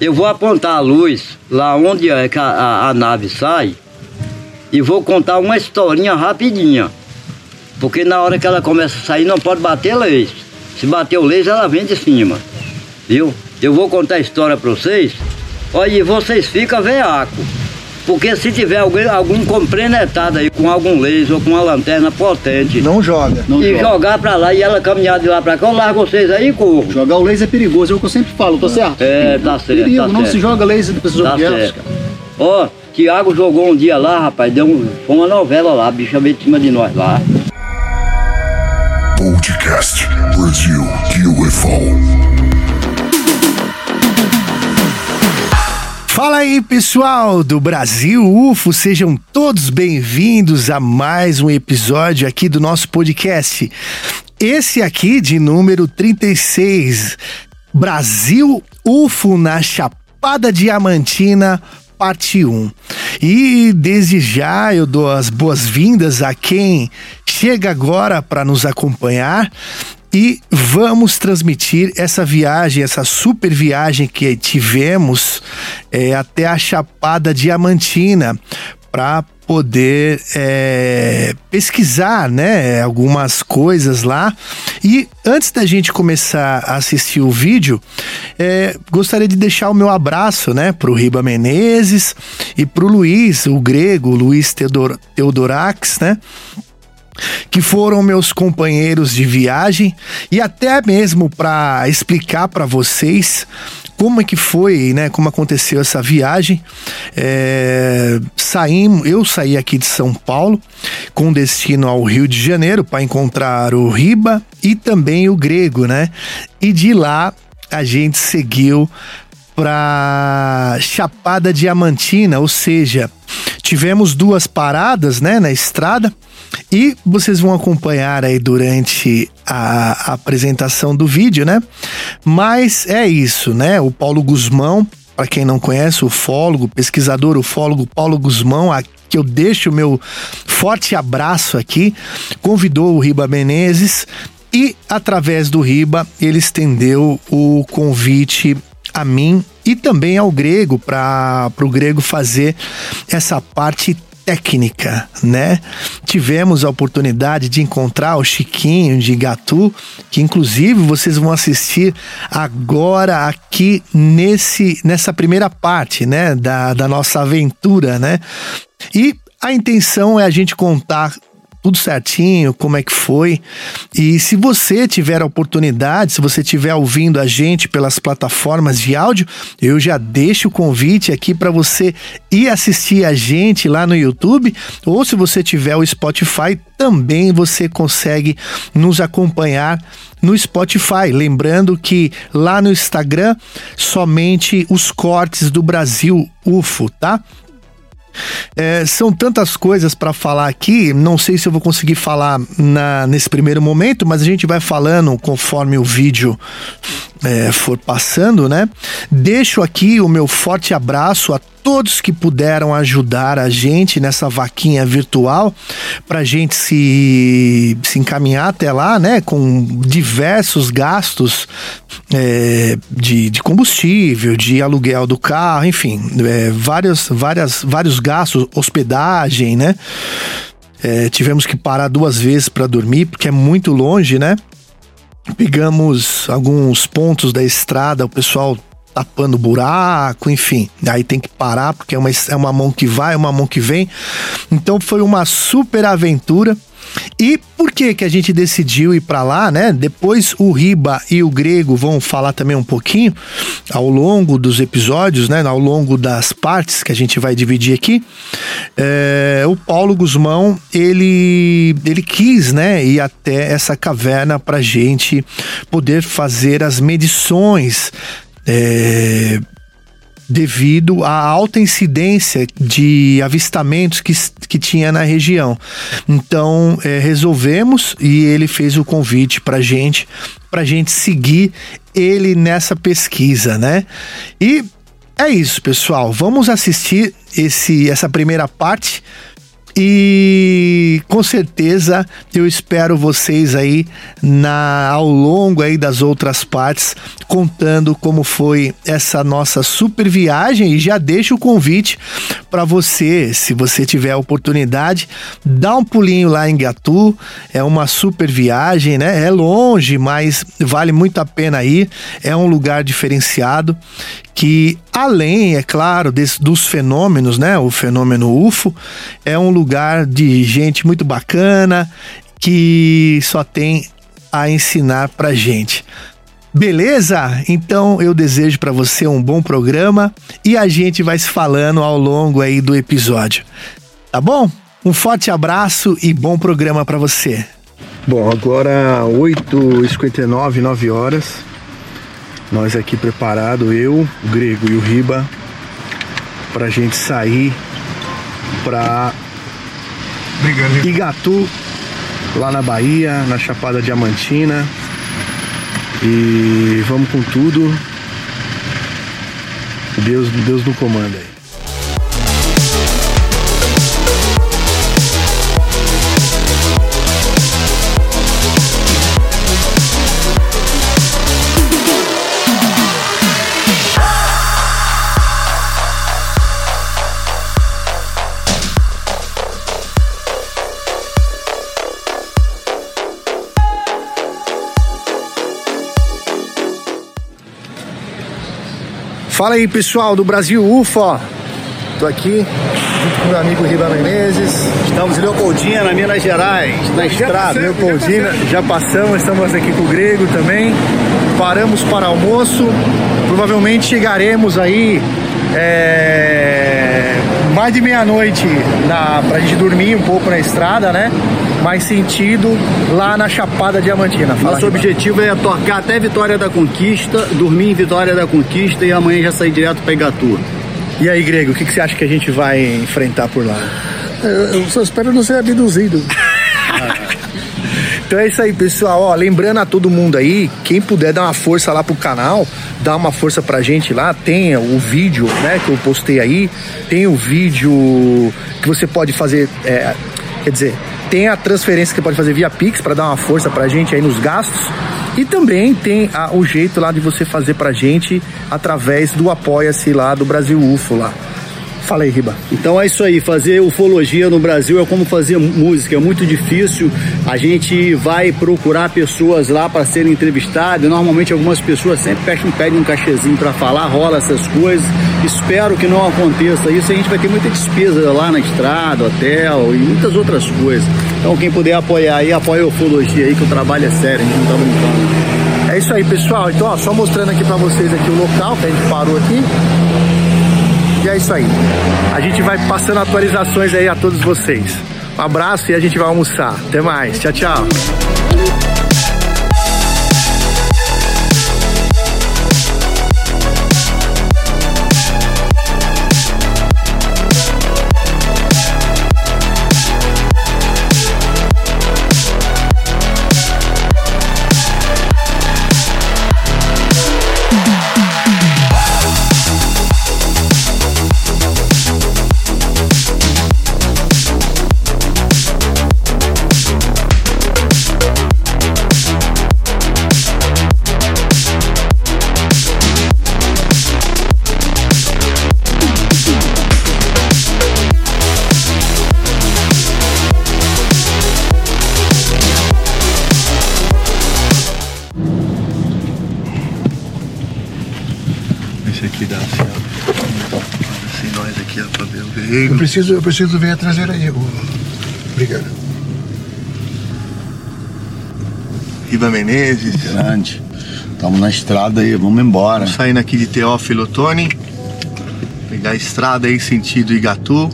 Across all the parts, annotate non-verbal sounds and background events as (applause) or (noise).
eu vou apontar a luz lá onde é que a, a, a nave sai e vou contar uma historinha rapidinha. Porque na hora que ela começa a sair não pode bater laser. Se bater o laser ela vem de cima. Viu? Eu vou contar a história para vocês. Olha, e vocês ficam veaco. Porque se tiver alguém, algum compreendetado aí com algum laser ou com uma lanterna potente. Não joga. Não e joga. jogar pra lá e ela caminhar de lá pra cá, eu largo vocês aí e corro. Jogar o laser é perigoso, é o que eu sempre falo, tá certo? É, tá certo. Perigo, tá não certo. se joga laser de pessoas Tá objetos, cara. Ó, Tiago jogou um dia lá, rapaz, deu um, foi uma novela lá, a bicha veio de cima de nós lá. Podcast Brasil UFO. Fala aí, pessoal do Brasil UFO, sejam todos bem-vindos a mais um episódio aqui do nosso podcast. Esse aqui de número 36, Brasil UFO na Chapada Diamantina, parte 1. E desde já eu dou as boas-vindas a quem chega agora para nos acompanhar e vamos transmitir essa viagem, essa super viagem que tivemos é, até a Chapada Diamantina para poder é, pesquisar, né, algumas coisas lá. E antes da gente começar a assistir o vídeo, é, gostaria de deixar o meu abraço, né, pro Riba Menezes e pro Luiz, o grego, Luiz Teodor, Teodorax, né, que foram meus companheiros de viagem e até mesmo para explicar para vocês como é que foi, né? Como aconteceu essa viagem. É, saímos, eu saí aqui de São Paulo com destino ao Rio de Janeiro para encontrar o Riba e também o Grego, né? E de lá a gente seguiu para Chapada Diamantina, ou seja, tivemos duas paradas, né, na estrada. E vocês vão acompanhar aí durante a, apresentação do vídeo, né? Mas é isso, né? O Paulo Guzmão, para quem não conhece, o fólogo, pesquisador, ufólogo Paulo Guzmão, a que eu deixo o meu forte abraço aqui, convidou o Riba Menezes e através do Riba ele estendeu o convite a mim e também ao Grego para o Grego fazer essa parte técnica, né? Tivemos a oportunidade de encontrar o Chiquinho de Gatu, que inclusive vocês vão assistir agora aqui nesse nessa primeira parte, né, da, da nossa aventura, né? E a intenção é a gente contar tudo certinho, como é que foi. E se você tiver a oportunidade, se você estiver ouvindo a gente pelas plataformas de áudio, eu já deixo o convite aqui para você ir assistir a gente lá no YouTube, ou se você tiver o Spotify, também você consegue nos acompanhar no Spotify. Lembrando que lá no Instagram, somente os cortes do Brasil UFO, tá? É, são tantas coisas para falar aqui, não sei se eu vou conseguir falar na, nesse primeiro momento, mas a gente vai falando conforme o vídeo é, for passando, né? Deixo aqui o meu forte abraço a todos que puderam ajudar a gente nessa vaquinha virtual para gente se, se encaminhar até lá, né? Com diversos gastos é, de, de combustível, de aluguel do carro, enfim, é, vários, várias, vários gastos, hospedagem, né? É, tivemos que parar duas vezes para dormir porque é muito longe, né? Pegamos alguns pontos da estrada, o pessoal tapando buraco, enfim. Aí tem que parar porque é uma, é uma mão que vai, uma mão que vem. Então foi uma super aventura. E por que que a gente decidiu ir para lá, né? Depois o Riba e o Grego vão falar também um pouquinho ao longo dos episódios, né? Ao longo das partes que a gente vai dividir aqui. É, o Paulo Guzmão ele ele quis, né? Ir até essa caverna para gente poder fazer as medições é, devido à alta incidência de avistamentos que, que tinha na região. Então é, resolvemos e ele fez o convite para gente, para gente seguir ele nessa pesquisa, né? E é isso, pessoal. Vamos assistir esse, essa primeira parte E com certeza eu espero vocês aí na ao longo aí das outras partes contando como foi essa nossa super viagem e já deixo o convite para você, se você tiver a oportunidade, dá um pulinho lá em Gatu. É uma super viagem, né? É longe, mas vale muito a pena ir. É um lugar diferenciado que além, é claro, desse, dos fenômenos, né? O fenômeno UFO é um lugar de gente muito bacana que só tem a ensinar pra gente. Beleza? Então eu desejo para você um bom programa e a gente vai se falando ao longo aí do episódio. Tá bom? Um forte abraço e bom programa para você. Bom, agora 8h59, 9 horas. Nós aqui preparado, eu, o Grego e o Riba, pra gente sair pra Igatu, lá na Bahia, na Chapada Diamantina. E vamos com tudo. Deus, Deus no comando aí. Fala aí pessoal do Brasil UFO. Tô aqui junto com meu amigo Riba Menezes. Estamos em Leopoldina, na Minas Gerais, na estrada. Leopoldina, já passamos, estamos aqui com o Grego também. Paramos para almoço. Provavelmente chegaremos aí é, mais de meia-noite pra gente dormir um pouco na estrada, né? Mais sentido lá na Chapada Diamantina. Fala, Nosso objetivo é tocar até Vitória da Conquista, dormir em Vitória da Conquista e amanhã já sair direto para Igatu. E aí, Grego, o que, que você acha que a gente vai enfrentar por lá? Eu, eu só espero não ser abduzido. (laughs) Então é isso aí, pessoal. Ó, lembrando a todo mundo aí, quem puder dar uma força lá pro canal, dá uma força pra gente lá. Tem o vídeo, né, que eu postei aí. Tem o vídeo que você pode fazer, é, quer dizer, tem a transferência que pode fazer via Pix pra dar uma força pra gente aí nos gastos. E também tem a- o jeito lá de você fazer pra gente através do Apoia-se lá do Brasil UFO lá. Fala aí, Riba. Então é isso aí, fazer ufologia no Brasil é como fazer música, é muito difícil. A gente vai procurar pessoas lá para serem entrevistadas. Normalmente algumas pessoas sempre pedem, pedem um cachezinho para falar, rola essas coisas. Espero que não aconteça isso. A gente vai ter muita despesa lá na estrada, hotel e muitas outras coisas. Então quem puder apoiar aí, apoia a ufologia aí, que o trabalho é sério, a gente não tá brincando. É isso aí, pessoal. Então, ó, só mostrando aqui pra vocês aqui o local que a gente parou aqui. E é isso aí. A gente vai passando atualizações aí a todos vocês. Um abraço e a gente vai almoçar. Até mais. Tchau, tchau. Eu preciso, eu preciso ver a traseira aí. Obrigado. Riba Menezes. Grande. Estamos na estrada aí, vamos embora. Saindo aqui de Teófilo Otoni. Pegar a estrada aí, sentido Igatu.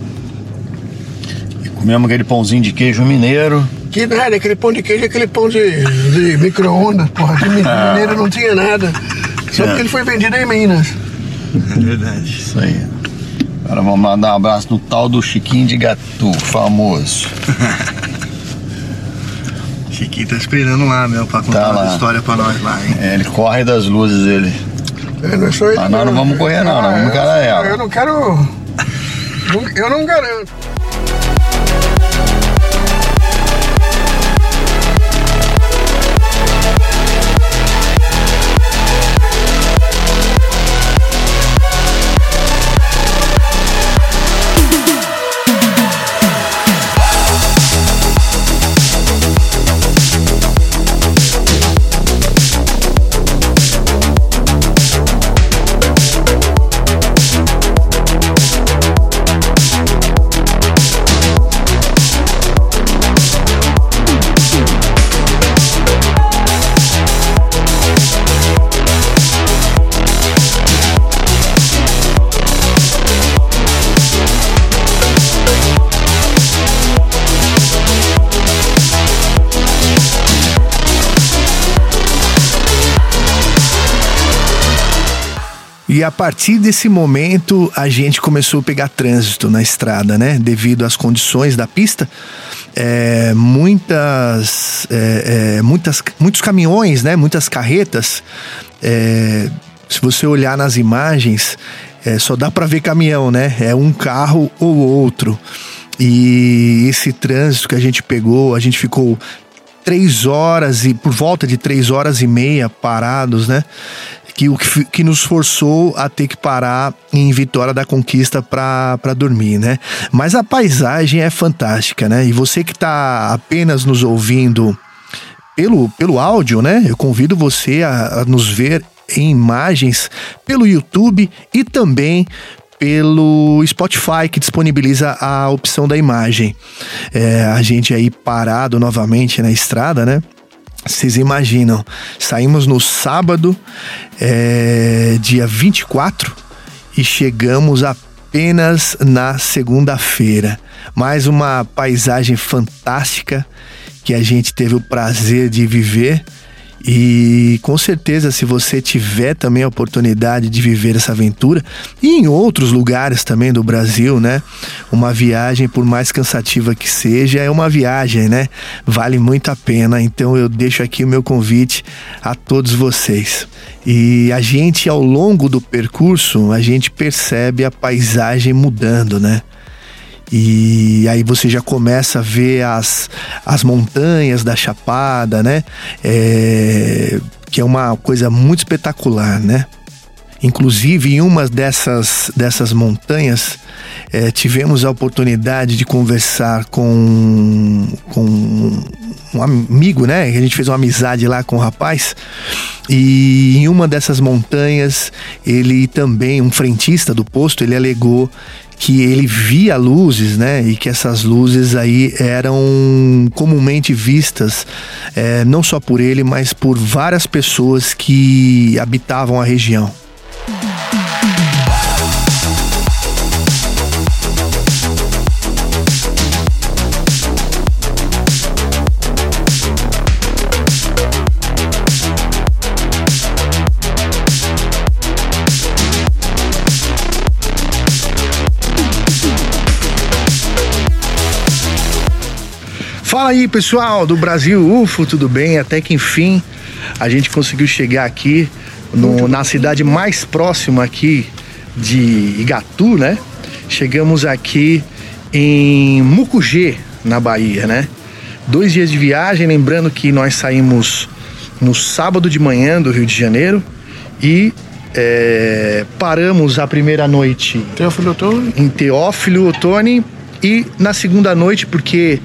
E comemos aquele pãozinho de queijo mineiro. Que nada, aquele pão de queijo, aquele pão de, de micro-ondas, porra. De (laughs) mineiro não tinha nada. Só porque ele foi vendido em Minas. É verdade. Isso aí. Agora vamos mandar um abraço no tal do Chiquinho de Gatu, famoso. (laughs) Chiquinho tá esperando lá, meu, pra contar Tá uma lá. história pra nós lá, hein? É, ele corre das luzes, ele. É, não é só ele. Mas nós não vamos correr, não, nós vamos encarar ela. Eu não quero. (laughs) não- Eu não garanto. E a partir desse momento a gente começou a pegar trânsito na estrada, né? Devido às condições da pista, é, muitas, é, é, muitas, muitos caminhões, né? Muitas carretas. é, se você olhar nas imagens, é, só dá para ver caminhão, né? É um carro ou outro. E esse trânsito que a gente pegou, a gente ficou três horas e por volta de três horas e meia parados, né? Que o que, que nos forçou a ter que parar em Vitória da Conquista para dormir, né? Mas a paisagem é fantástica, né? E você que tá apenas nos ouvindo pelo, pelo áudio, né? Eu convido você a, a nos ver em imagens pelo YouTube e também pelo Spotify que disponibiliza a opção da imagem. É, a gente aí parado novamente na estrada, né? Vocês imaginam, saímos no sábado, é, dia 24, e chegamos apenas na segunda-feira. Mais uma paisagem fantástica que a gente teve o prazer de viver. E com certeza, se você tiver também a oportunidade de viver essa aventura, e em outros lugares também do Brasil, né? Uma viagem, por mais cansativa que seja, é uma viagem, né? Vale muito a pena. Então eu deixo aqui o meu convite a todos vocês. E a gente, ao longo do percurso, a gente percebe a paisagem mudando, né? E aí você já começa a ver as, as montanhas da Chapada, né? É, que é uma coisa muito espetacular, né? Inclusive, em uma dessas, dessas montanhas, eh, tivemos a oportunidade de conversar com, com um amigo, né? A gente fez uma amizade lá com o rapaz. E em uma dessas montanhas, ele também, um frentista do posto, ele alegou que ele via luzes, né? E que essas luzes aí eram comumente vistas, eh, não só por ele, mas por várias pessoas que habitavam a região. Fala aí, pessoal do Brasil UFO, tudo bem? Até que enfim a gente conseguiu chegar aqui no- na cidade mais próxima aqui de Igatu, né? Chegamos aqui em Mucugê, na Bahia, né? Dois dias de viagem, lembrando que nós saímos no sábado de manhã do Rio de Janeiro e é, paramos a primeira noite Teófilo Otoni. em Teófilo Otoni e na segunda noite, porque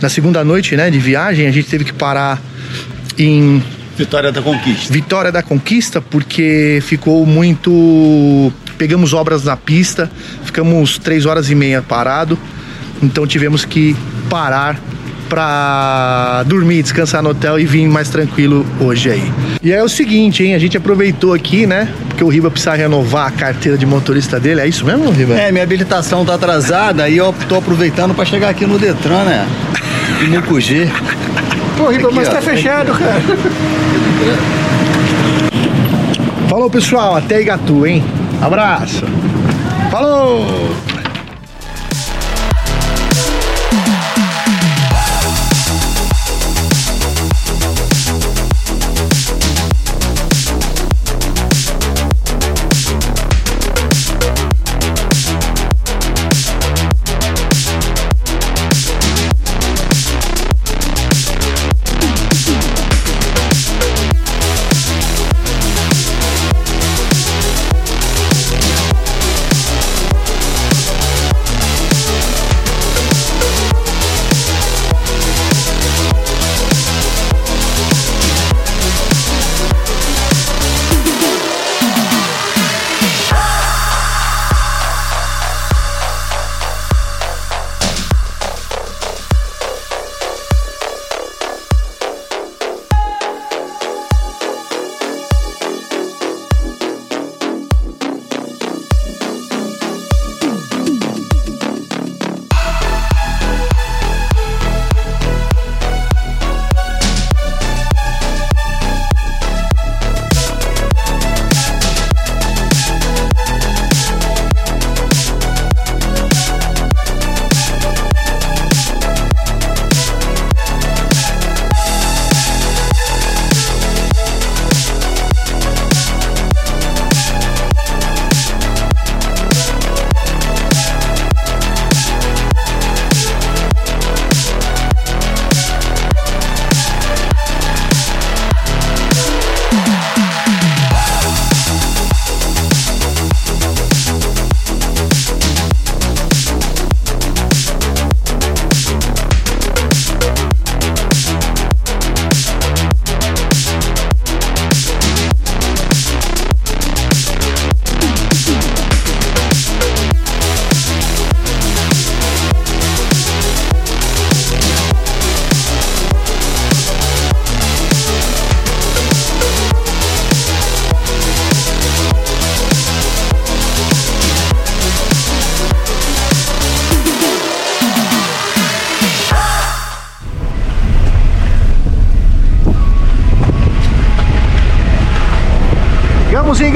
na segunda noite, né, de viagem, a gente teve que parar em Vitória da Conquista. Vitória da Conquista, porque ficou muito. Pegamos obras na pista, ficamos três horas e meia parado, então tivemos que parar pra dormir, descansar no hotel e vir mais tranquilo hoje aí. E é o seguinte, hein? A gente aproveitou aqui, né? Porque o Riba precisa renovar a carteira de motorista dele. É isso mesmo, Riba? É, minha habilitação tá atrasada e eu tô aproveitando pra chegar aqui no Detran, né? Em Mucugê. Pô, Riba, mas tá fechado, cara. Falou, pessoal. Até Igatu, hein? Abraço. Falou!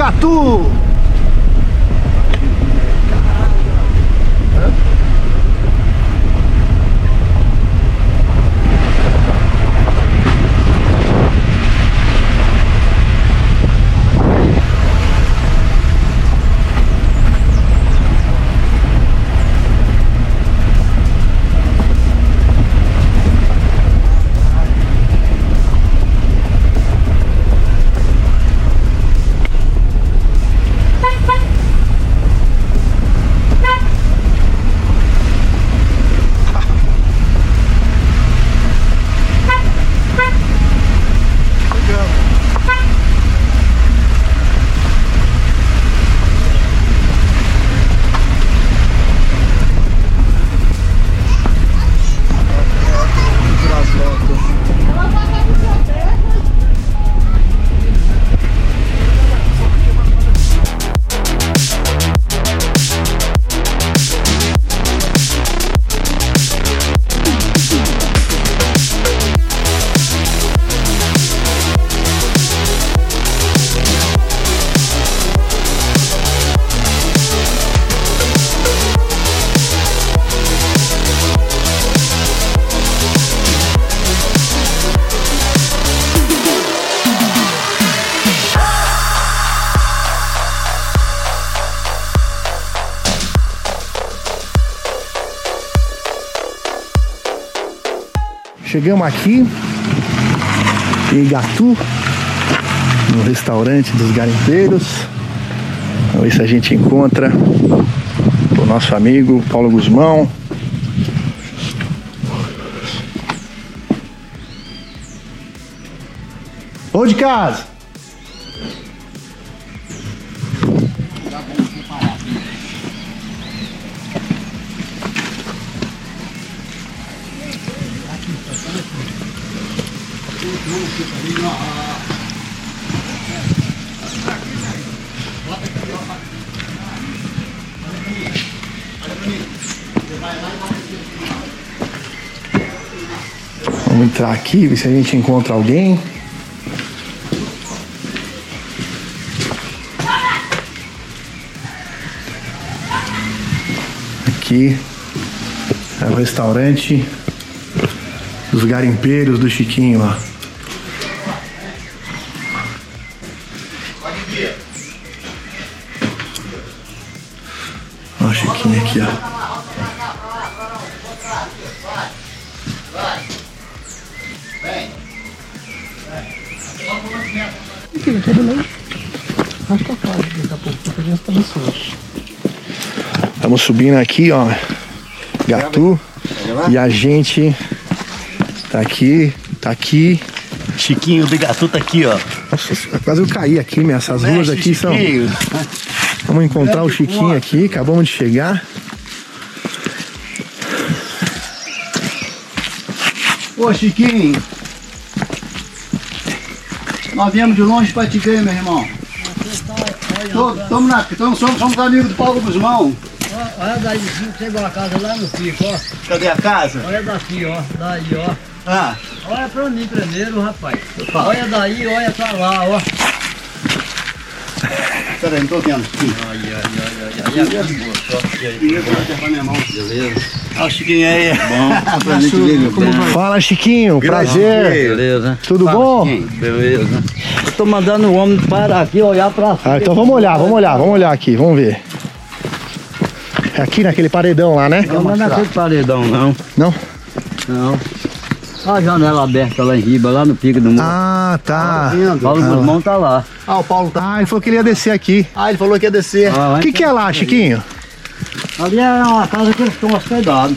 Gatu! Chegamos aqui em Igatu, no restaurante dos garimpeiros. Vamos ver se a gente encontra o nosso amigo Paulo Guzmão. Ô de casa! Vamos entrar aqui, ver se a gente encontra alguém. Aqui é o restaurante dos garimpeiros do Chiquinho lá. Subindo aqui, ó. Gatu. E a gente tá aqui, tá aqui. Chiquinho do Gatu tá aqui, ó. Nossa, quase eu caí aqui, minha. Essas ruas aqui são. Vamos encontrar o Chiquinho aqui, acabamos de chegar. Ô Chiquinho, nós viemos de longe pra te ver, meu irmão. Tamo na, somos, somos amigos do Paulo Guzmão. Olha daí, chegou a casa lá no pico, ó. Cadê a casa? Olha daqui, ó. Daí, ó. Ah, Olha pra mim primeiro, rapaz. Olha daí, olha pra lá, ó. peraí, não tô vendo. E aqui, moço, Beleza. Olha o Chiquinho aí. Bom, pra gente ver, meu bem. Fala, Chiquinho, prazer. Beleza. Tudo bom? Beleza. Eu tô mandando o homem parar aqui, olhar pra cima. Ah, então vamos olhar, vamos olhar, vamos olhar aqui, vamos ver. Aqui naquele paredão lá, né? Não, não é naquele paredão, não. Não? Não. Olha a janela aberta lá em riba, lá no pico do morro. Ah, tá. Paulo Guzmão tá lá. Ah, o Paulo tá. Ah, ele falou que ele ia descer aqui. Ah, ele falou que ia descer. Ah, O que, que é lá, Chiquinho? Ali é uma casa que eles estão hospedados.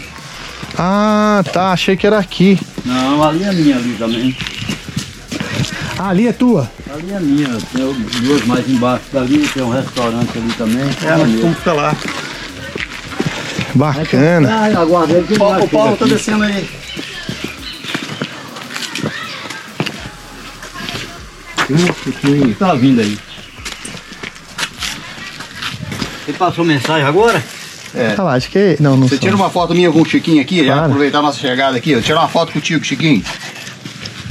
Ah, tá. Achei que era aqui. Não, ali é minha ali também. Ah, ali é tua? Ali é minha. Tem duas mais embaixo dali, tem um restaurante ali também. É, nós vamos ficar lá. Bacana. Ah, aguardei que O Paulo, o Paulo tá descendo aí. Tá vindo aí. Ele passou mensagem agora? Ah lá, acho que. Não, não Você sou. tira uma foto minha com o Chiquinho aqui, já Claro. aproveitar a nossa chegada aqui. ó. Tira uma foto contigo, Chiquinho.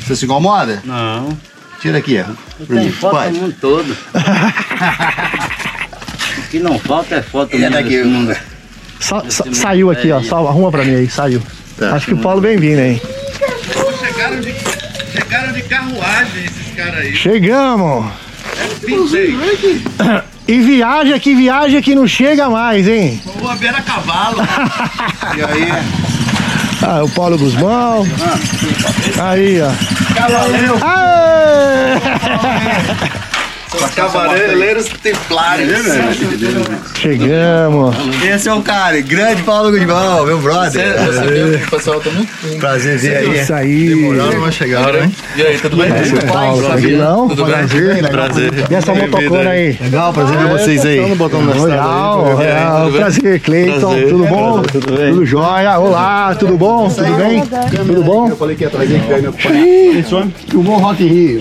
Você se incomoda? Não. Tira aqui, ó. Tem mim. foto Pode. do mundo todo. (laughs) que não falta é foto é minha daqui. nesse mundo. Sa- sa- saiu aqui, ó. Só arruma pra mim aí, saiu. Acho que o Paulo bem-vindo aí. Chegaram de, chegaram de carruagem esses caras aí. Chegamos! Pintei. E viaja que viaja que não chega mais, hein? Vou a cavalo. (laughs) E aí, Ah, o Paulo Guzmão. Aí, ó. Cavaleiro. Aê! Cavaleiros Templários. Chegamos. Esse é o cara, grande Paulo Guzmão, meu brother. O pessoal tá muito Prazer ver aí. Isso aí. Demoraram, mas chegaram, hein? E aí, tudo bem? É Paulo, tranquilão. Prazer, Prazer. E essa motocona aí? Legal, prazer ver vocês aí. Legal, legal. Prazer, Cleiton. Prazer. Tudo bom? Tudo bem? Tudo jóia? Olá, tudo bom? Tudo bem? Tudo bom? Eu falei que ia trazer que vai me acompanhar. Ih, O bom Rock Rio.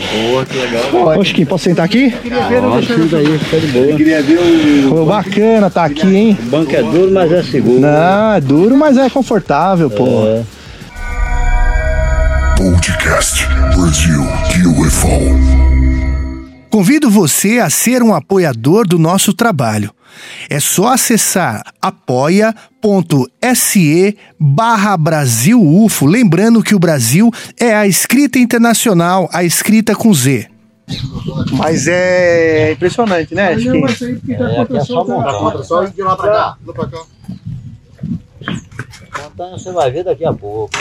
Ô, Chiquinho, posso sentar aqui? Queria ver o. Pô, bacana tá aqui, hein? O banco é duro, mas é seguro. Não, é duro, mas é confortável, pô. Podcast Brasil UFO. Convido você a ser um apoiador do nosso trabalho. É só acessar apoia.se barra Brasil UFO, lembrando que o Brasil é a escrita internacional, a escrita com Z. Mas é impressionante, né, Chiquinho? É, aqui é só montanha. Só de lá pra cá. Lá pra cá. Montanha você vai ver daqui a pouco.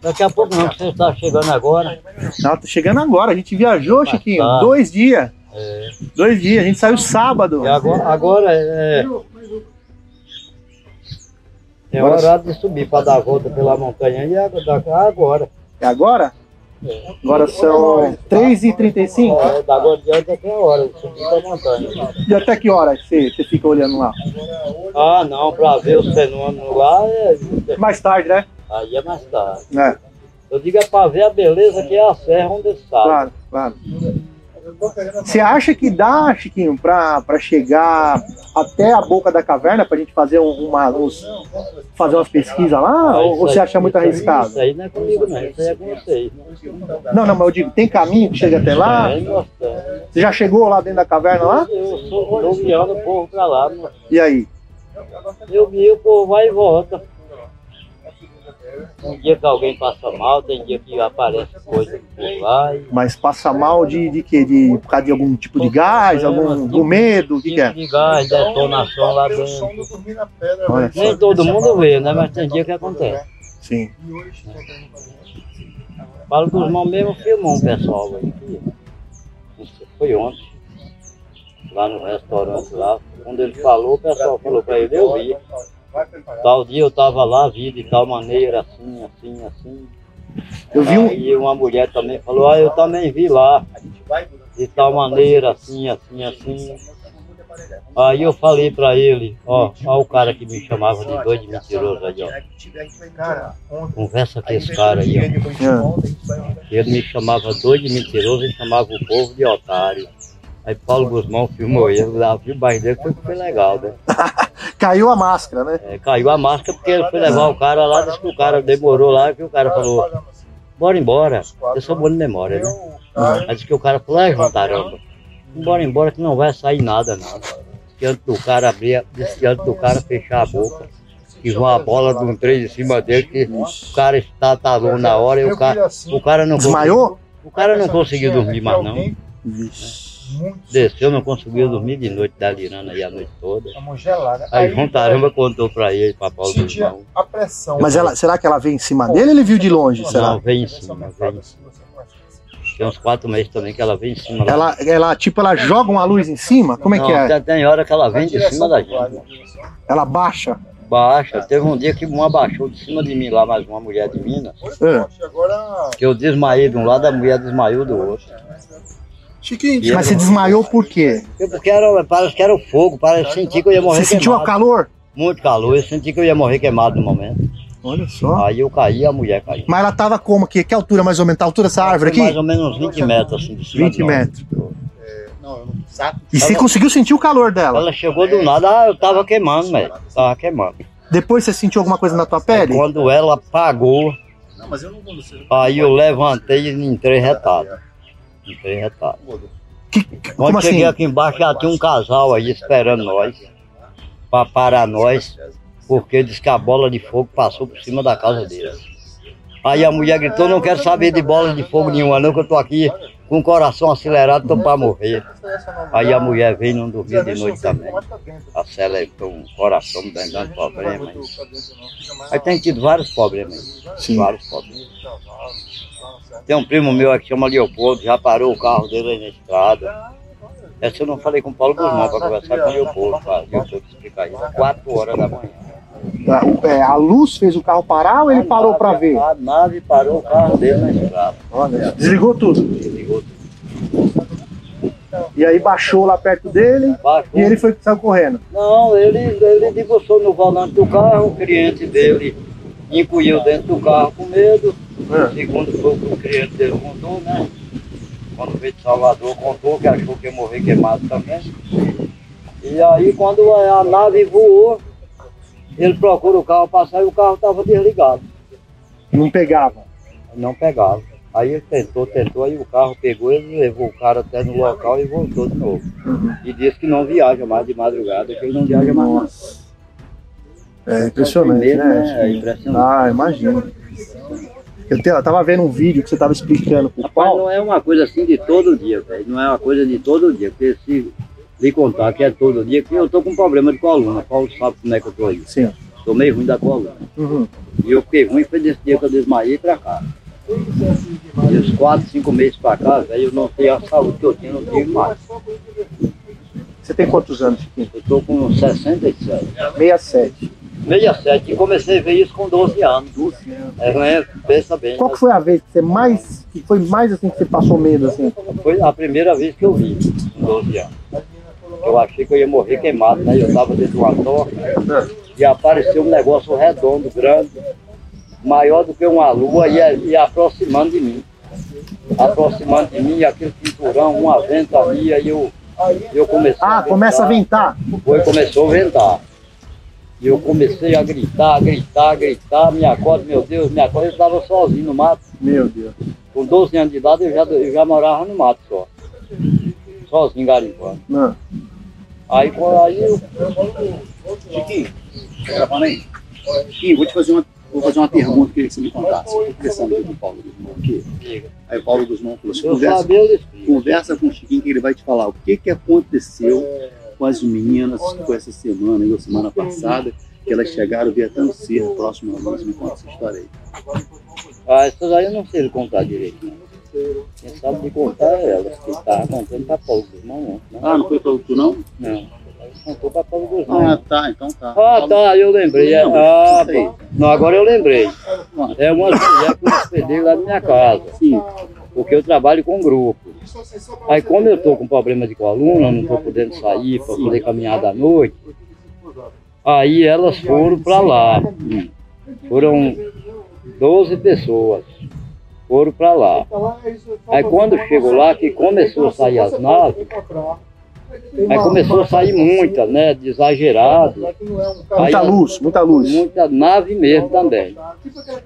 Daqui a pouco não, que você está chegando agora. Não, tá chegando agora. A gente viajou, Chiquinho, tá. dois dias. É. Dois dias. A gente saiu sábado. E agora, agora é. É hora de subir para dar a volta pela montanha e agora. agora. É agora? Agora são 3h35. É, da adiante até a hora subir para a montanha. E até que hora você, você fica olhando lá? Ah, não, para ver os fenômenos lá, é, Mais tarde, né? aí é mais tarde. É, Eu digo é para ver a beleza que é a serra onde está. claro, claro. Você acha que dá, Chiquinho, pra chegar até a boca da caverna pra gente fazer um- uma, uns, fazer umas pesquisas lá? Ah, ou você acha muito arriscado? Isso aí não é comigo, não. Isso aí é com vocês. Não, não, mas eu digo, tem caminho que chega até lá? É. Você já chegou lá dentro da caverna lá? Eu sou guiando o povo para lá. mas E aí? Eu guio, o povo vai e volta. Tem dia que alguém passa mal, tem dia que aparece coisa por lá. E... Mas passa mal de, de quê? De, por causa de algum tipo de gás, algum do medo, o que, que é? de gás, detonação lá dentro. Olha só. Nem todo mundo vê, né? Mas tem dia que acontece. Sim. Paulo Guzmão mesmo filmou um pessoal aí. Foi ontem. Lá no restaurante lá. Quando ele falou, o pessoal falou pra ele, eu vi. Tal dia eu tava lá, vi de tal maneira, assim, assim, assim. Eu vi um. Aí uma mulher também falou, ah, eu também vi lá. De tal maneira, assim, assim, assim. Aí eu falei pra ele, ó, ó o cara que me chamava de doido de mentiroso aí, ó. Conversa com esse cara aí, ó. É. Ele me chamava doido de mentiroso e chamava o povo de otário. Aí Paulo Guzmão filmou ele, lá viu o bairro dele, foi, foi legal, né? (laughs) Caiu a máscara, né? É, caiu a máscara porque ele foi levar o cara lá, disse que o cara demorou lá, que o cara falou, bora embora. Eu sou bom de memória, né? Aí disse que o cara falou, é, Taramba, bora embora que não vai sair nada, não. Que antes do cara abrir, disse que antes do cara fechar a boca, que uma bola de um três em cima dele, que o cara estatalou na hora e o cara, o cara não Desmaiou? O cara não conseguiu dormir mais não. Desceu, não conseguiu dormir de noite da Lirana aí a noite toda. Aí João Taramba contou pra ele, pra Paulo Guzmão. a pressão. Mas ela, será que ela veio em cima dele ou ele viu de longe? Será? Não, vem em cima, vem em cima. Tem uns quatro meses também que ela vem em cima. lá. Ela, ela, tipo, ela joga uma luz em cima? Como é Não, que é? Tem, tem hora que ela vem de cima da gente. Ela baixa? Baixa. Teve um dia que uma baixou de cima de mim lá, mais uma mulher de Minas. É. Que eu desmaiei de um lado, a mulher desmaiou do outro. Chiquinho, Mas você desmaiou por quê? Eu, porque era, parece que era o fogo, parece que senti que eu ia morrer Você sentiu o calor? Muito calor, eu senti que eu ia morrer queimado no momento. Olha só. Aí eu caí e a mulher caiu. Mas ela tava como aqui? Que altura mais ou menos? A altura dessa árvore Foi mais aqui? ou menos uns 20 metros assim de cima 20 de nós. metros. não, eu não saco. E você conseguiu sentir o calor dela? Ela chegou do nada, ah, eu tava queimando, velho. Tava queimando. Depois você sentiu alguma coisa na tua pele? quando ela apagou, Não, mas eu não vou aí eu levantei e entrei retado. Entrei retado. Que, Quando como cheguei assim? aqui embaixo já tinha um casal aí esperando nós, pra parar nós, porque diz que a bola de fogo passou por cima da casa deles. Aí a mulher gritou, não quero saber de bola de fogo nenhuma não, que eu tô aqui com o coração acelerado, tô pra morrer. Aí a mulher veio e não dormiu de noite também. Aceletou um coração dando problema. Aí. tem tido vários problemas. Sim. Vários problemas. Tem um primo meu aqui que chama Leopoldo, já parou o carro dele aí na estrada. Essa eu não falei com o Paulo Guzmão para conversar com o Leopoldo, para Leopoldo explicar isso. Quatro horas da manhã. A, o- é, a luz fez o carro parar ou ele parou pra ver? A nave parou o carro dele na estrada. Olha, desligou tudo. Desligou. E aí baixou lá perto dele Baixou. e ele foi saiu correndo. Não, ele, ele debruçou no volante do carro, o cliente dele encolheu dentro do carro com medo. É. Segundo foi o que o cliente dele contou, né? Quando veio de Salvador, contou que achou que ia morrer queimado também. E aí quando a nave voou, ele procura o carro passar e o carro estava desligado. Não pegava. Não pegava. Aí ele tentou, tentou, aí o carro pegou, ele levou o cara até no local e voltou de novo. E disse que não viaja mais de madrugada, que ele não viaja mais. É impressionante, Primeiro, né? É impressionante. Ah, imagino. Eu, te- eu tava vendo um vídeo que você tava explicando pro Rapaz, Paulo. não é uma coisa assim de todo dia, velho. Não é uma coisa de todo dia. Porque se lhe contar que é todo dia, que eu tô com problema de coluna. Paulo sabe como é que eu tô aí. Sim. Tô meio ruim da coluna. Uhum. E eu fiquei ruim foi desse dia que eu desmaiei pra cá. E os quatro, cinco meses pra cá, velho, eu não tenho a saúde que eu tinha, não tive mais. Você tem quantos anos, Chiquinho? Eu tô com 67. 67. 67 e comecei a ver isso com 12 anos. 12 anos. É, né? pensa bem. Qual que foi a vez que você mais. que foi mais assim que você passou medo assim? Foi a primeira vez que eu vi, com 12 anos. Eu achei que eu ia morrer queimado, né? Eu estava dentro de uma toca e apareceu um negócio redondo, grande, maior do que uma lua e, e aproximando de mim. Aproximando de mim, aquele cinturão, uma ventania, e eu, eu comecei Ah, começa a ventar. Foi, começou a ventar. E eu comecei a gritar, gritar, gritar, me acorda, meu Deus, me acorda, eu estava sozinho no mato. Meu Deus. Com 12 anos de idade eu já, eu já morava no mato só. Sozinho garimpando. Não. Aí, quando- aí eu, Chiquinho, tá gravando aí? Chiquinho, vou te fazer uma, vou fazer uma pergunta, queria que você me contasse. Eu tô conversando aqui com o Paulo Guzmão aqui. Aí o Paulo Guzmão falou assim, conversa, conversa com o Chiquinho que ele vai te falar o que, que aconteceu com as meninas com essa semana e ou semana passada, que elas chegaram via tão cedo, próximo a nós. Me conta essa história aí. Ah, essas aí eu não sei contar direito. Não. Quem sabe de contar é elas, que estava contando Paulo Guzmão ontem, né? Ah, não foi para tu não? Não, contou para Paulo Guzmão. Ah, tá, então tá. Ah, tá, eu lembrei. Não, ah, pô. não, agora eu lembrei. É uma mulher que eu hospedei lá na minha casa. Sim. Porque eu trabalho com grupo. Aí como eu estou com problema de coluna, não estou podendo sair para poder caminhar da noite, aí elas foram para lá. Foram 12 pessoas. Foram para lá. Aí quando chegou lá, que começou a sair as naves, aí começou a sair muita, né? De exagerado. Aí Muita luz, muita luz. Muita nave mesmo também.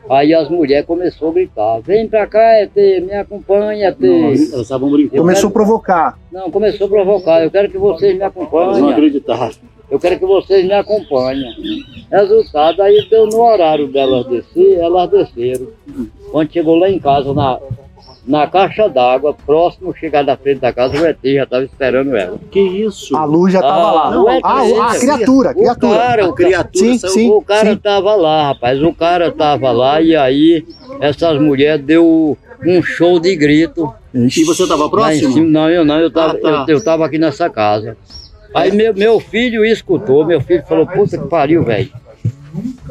Aí as mulheres começaram a gritar, vem pra cá, ET, me acompanha, ET. Elas estavam brincando. Eu Começou a provocar. Não, começou a provocar, eu quero que vocês me Elas não acompanhem. acreditaram. Eu quero que vocês me acompanhem. Resultado, aí deu no horário delas descer, elas desceram. Quando chegou lá em casa, na, na caixa d'água, próximo chegar da frente da casa, o ET já estava esperando ela. Que isso? A luz já tava Ah, lá. não é ah, que- a criatura, a O criatura. cara, A o criatura Sim, saiu sim. O cara tava lá, rapaz. O cara tava lá e aí essas mulheres deu um show de grito. E você estava próximo? cima. Não, eu não, eu tava, Ah, tá. eu, eu aqui nessa casa. Aí meu, meu filho escutou, meu filho falou, puta que pariu, velho.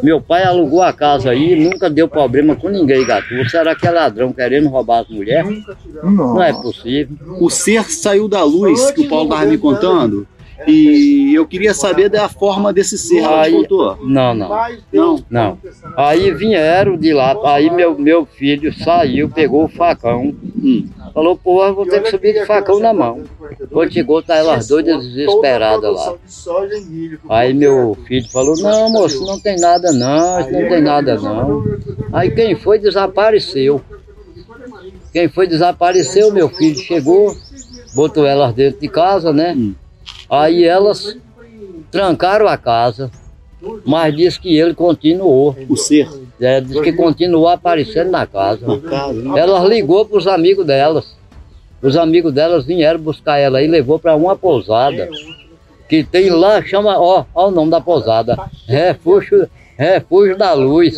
Meu pai alugou a casa aí, nunca deu problema com ninguém, gato. Será que é ladrão querendo roubar as mulheres? Não é possível. O ser saiu da luz que o Paulo estava me contando. E eu queria saber da forma desse ser. Aí, contou? não, não. Não. Não. Aí vieram de lá, aí meu, meu filho saiu, pegou o facão, Hum. Falou, porra, vou ter que subir de facão na mão. Quando chegou, tá elas doidas desesperadas lá. Aí meu filho falou, não moço, não tem nada não, isso não tem nada não. Aí quem foi desapareceu. Quem foi desapareceu, meu filho chegou, botou elas dentro de casa, né? Aí elas trancaram a casa, mas disse que ele continuou. O ser? É, disse que continuou aparecendo na casa. Elas ligou para os amigos delas. Os amigos delas vieram buscar ela e levou para uma pousada. Que tem lá, chama, ó, ó o nome da pousada. Refúgio, Refúgio da Luz.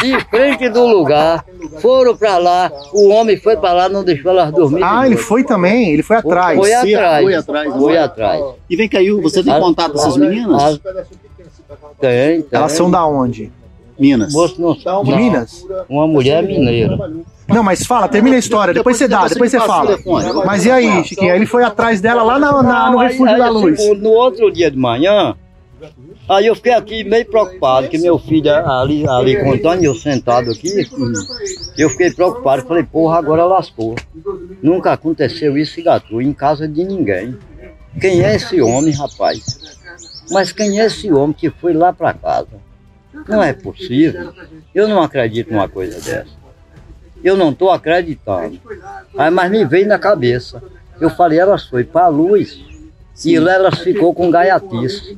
De frente do lugar. Foram para lá. O homem foi para lá, não deixou elas dormir. Ah, ele foi também, ele foi atrás. Foi atrás. foi atrás, né? Foi atrás. E vem cá, você tem As- contato dessas as- meninas? as- Tem, tem. Elas são da onde? Minas. Moço não De Minas? Uma mulher mineira. Não, mas fala, termina a história, depois você dá, depois você fala. Mas e aí, Chiquinho? Ele foi atrás dela lá na- na- no Aí- Refúgio aí, da assim, Luz. no- No outro dia de manhã, aí eu fiquei aqui meio preocupado, que meu filho ali, ali contando, e eu sentado aqui, eu fiquei preocupado, falei, porra, agora lascou. Nunca aconteceu isso em Gatu, em casa de ninguém. Quem é esse homem, rapaz? Mas quem é esse homem que foi lá para casa? Não é possível. Eu não acredito numa coisa dessa. Eu não estou acreditando. Aí, mas me veio na cabeça. Eu falei, elas foi para a luz. E lá elas ficou com gaiatice.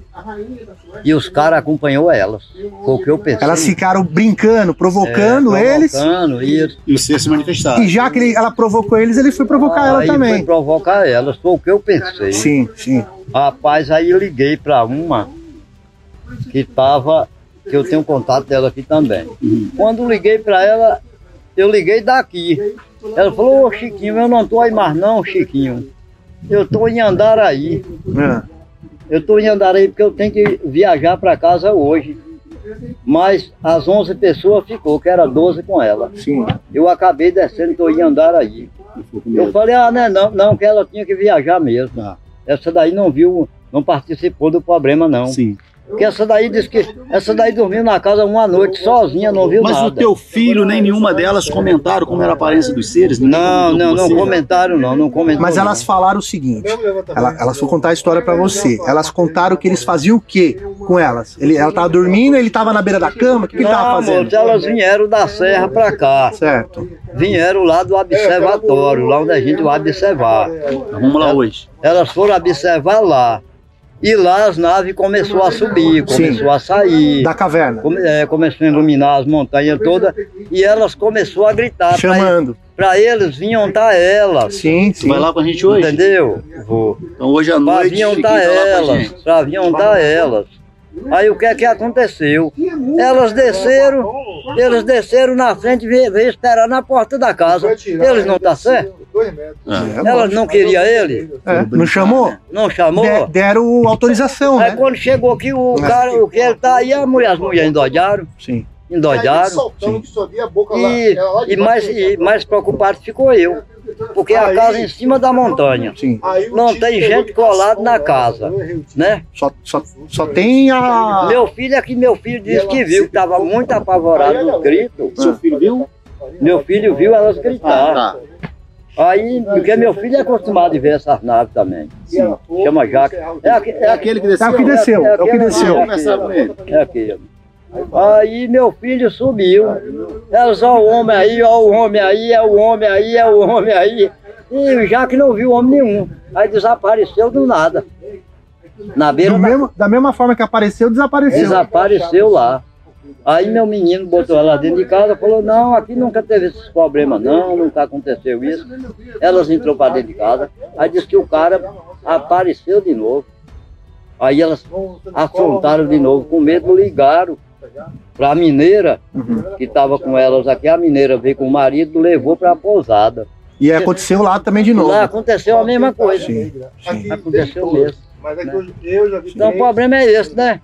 E os caras acompanhou elas. Foi o que eu pensei. Elas ficaram brincando, provocando É, eles. provocando, e, E o ser se manifestaram. E já que ele- ela provocou eles, ele foi provocar ela aí foi também. provocar elas. Foi o que eu pensei. Sim, sim. Rapaz, aí eu liguei para uma que tava, que eu tenho contato dela aqui também. Quando liguei para ela, eu liguei daqui. Ela falou, ô Chiquinho, eu não tô aí mais não, Chiquinho. Eu tô em Andaraí. É. Eu tô em Andaraí porque eu tenho que viajar para casa hoje. Mas as 11 pessoas ficou, que era 12 com ela. Sim. Eu acabei descendo, tô em Andaraí. Eu falei, ah, né, não, não, que ela tinha que viajar mesmo. Essa daí não viu, não participou do problema, não. Sim. Porque essa daí disse que essa daí dormiu na casa uma noite sozinha, não viu Mas nada. o teu filho, nem nenhuma delas comentaram como era a aparência dos seres? Não, não, não comentaram, não, não comentaram. Mas elas falaram o seguinte: ela- elas foram contar a história pra você. Elas contaram que eles faziam o quê com elas? Ele, ela tava dormindo, ele tava na beira da cama, o que, que ele tava fazendo? moço, elas vieram da serra pra cá. Certo. Vieram lá do observatório, lá onde a gente vai observar. Vamos lá hoje. Elas foram observar lá. E lá as naves começou a subir, Sim. começou a sair. Da caverna. Come- é, começou a iluminar as montanhas todas. E elas começou a gritar. pra Chamando. Pra eles vinham tá elas. Sim, sim. vai lá com a gente hoje? Entendeu? Vou. Então hoje à Pra noite, vinham tá tá lá com a elas. Pra vinham tá elas. Aí o que é que aconteceu? Elas desceram, eles desceram na frente e veio, veio esperar na porta da casa. Eles não tá certo? É. Elas não queriam ele? É, não chamou? Não chamou? De- deram autorização, Aí né? quando chegou aqui, o cara, o que ele tá aí, a mulher, as mulheres endoidaram, Sim. endoidaram. Soltando que só via a boca lá. E, lá de e, mais, e mais preocupado ficou eu. Porque a casa é em cima da montanha. Sim. Não tem gente colado na ela, casa. Né? Só, só, só tem a. Meu filho aqui, meu filho disse que viu, que estava muito apavorado no grito. Seu filho viu? Meu filho viu elas gritar. Tá. Aí, porque meu filho é acostumado a ver essas naves também. Chama Jaque. É, é, É aquele que desceu? É o que desceu, é o que desceu. é Conversar com ele. É aquele. Aí meu filho subiu. Elas, ó o homem aí, ó o homem aí, é o homem aí, é o homem aí. E o Jaque não viu homem nenhum. Aí desapareceu do nada. Na beira da mesmo, da mesma forma que apareceu, desapareceu. Desapareceu lá. Aí meu menino botou ela dentro de casa e falou, não, aqui nunca teve esses problemas não, nunca aconteceu isso. Elas entrou para dentro de casa, aí disse que o cara apareceu de novo. Aí elas afrontaram de novo, com medo ligaram para a mineira, que estava com elas aqui, a mineira veio com o marido, levou para a pousada. E aconteceu lá também de novo. Lá aconteceu a mesma coisa. Sim, Aqui Aconteceu mesmo. Mas é que eu, eu já vi Então o problema é esse, né?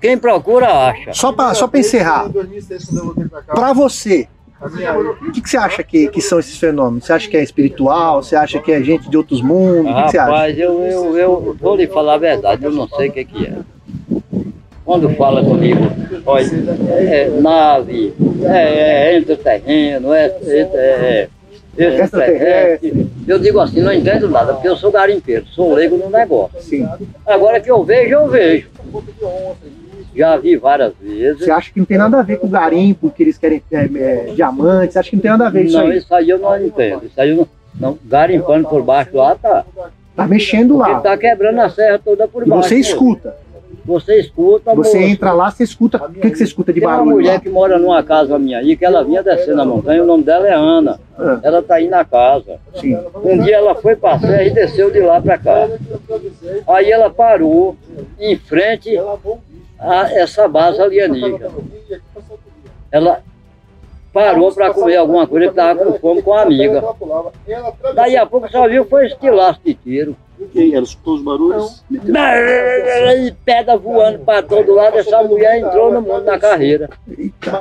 Quem procura acha. Só pra, só pra encerrar, Em 2006, quando eu voltei pra cá, pra você, o que, que você acha que, que são esses fenômenos? Você acha que é espiritual? Você acha que é gente de outros mundos? O que, que você acha? Rapaz, eu, eu, eu vou lhe falar a verdade, eu não sei o que, que é. Quando fala comigo, olha, é nave, é, é intraterreno, é, é, é extraterrestre. Eu digo assim, não entendo nada, porque eu sou garimpeiro, sou leigo no negócio. Sim. Agora que eu vejo, eu vejo. Já vi várias vezes. Você acha que não tem nada a ver com garimpo, que eles querem é, é, diamantes? Você acha que não tem nada a ver isso Não, aí? isso aí eu não entendo. Isso aí eu não, Não, garimpando por baixo lá tá. Tá mexendo lá. tá quebrando a serra toda por E baixo. você escuta. Você escuta, Você moço. entra lá, você escuta. O que, que você escuta de Tem uma barulho? mulher lá? que mora numa casa minha aí, que ela vinha descendo a montanha, o nome dela é Ana. Ah. Ela tá aí na casa. Sim. Um dia ela foi pra serra e desceu de lá pra cá. Aí ela parou em frente a essa base alienígena. Ela parou pra comer alguma coisa que tava com fome com a amiga. Daí a pouco só viu foi estilaço de tiro. E ela escutou os barulhos? E pedra voando para todo lado, essa mulher entrou no mundo na carreira.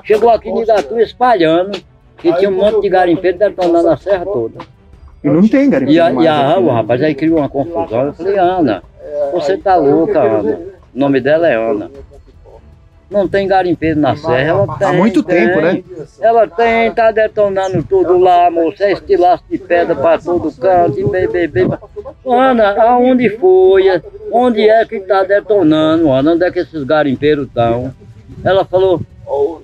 Chegou aqui em Igatu espalhando, que tinha um monte de garimpeiro detonando a serra toda. E não tem garimpo. E a, mais e a aqui, o né? rapaz aí criou uma confusão. Eu falei, Ana, você tá louca, Ana. O nome dela é Ana. Não tem garimpeiro na serra. Ela tem, Há muito tem. tempo, né? Ela tem, tá detonando tudo lá, moça. É estilaço de pedra para todo canto. E bem. Ana, aonde foi? Onde é que tá detonando, Ana? Onde é que esses garimpeiros estão? Ela falou,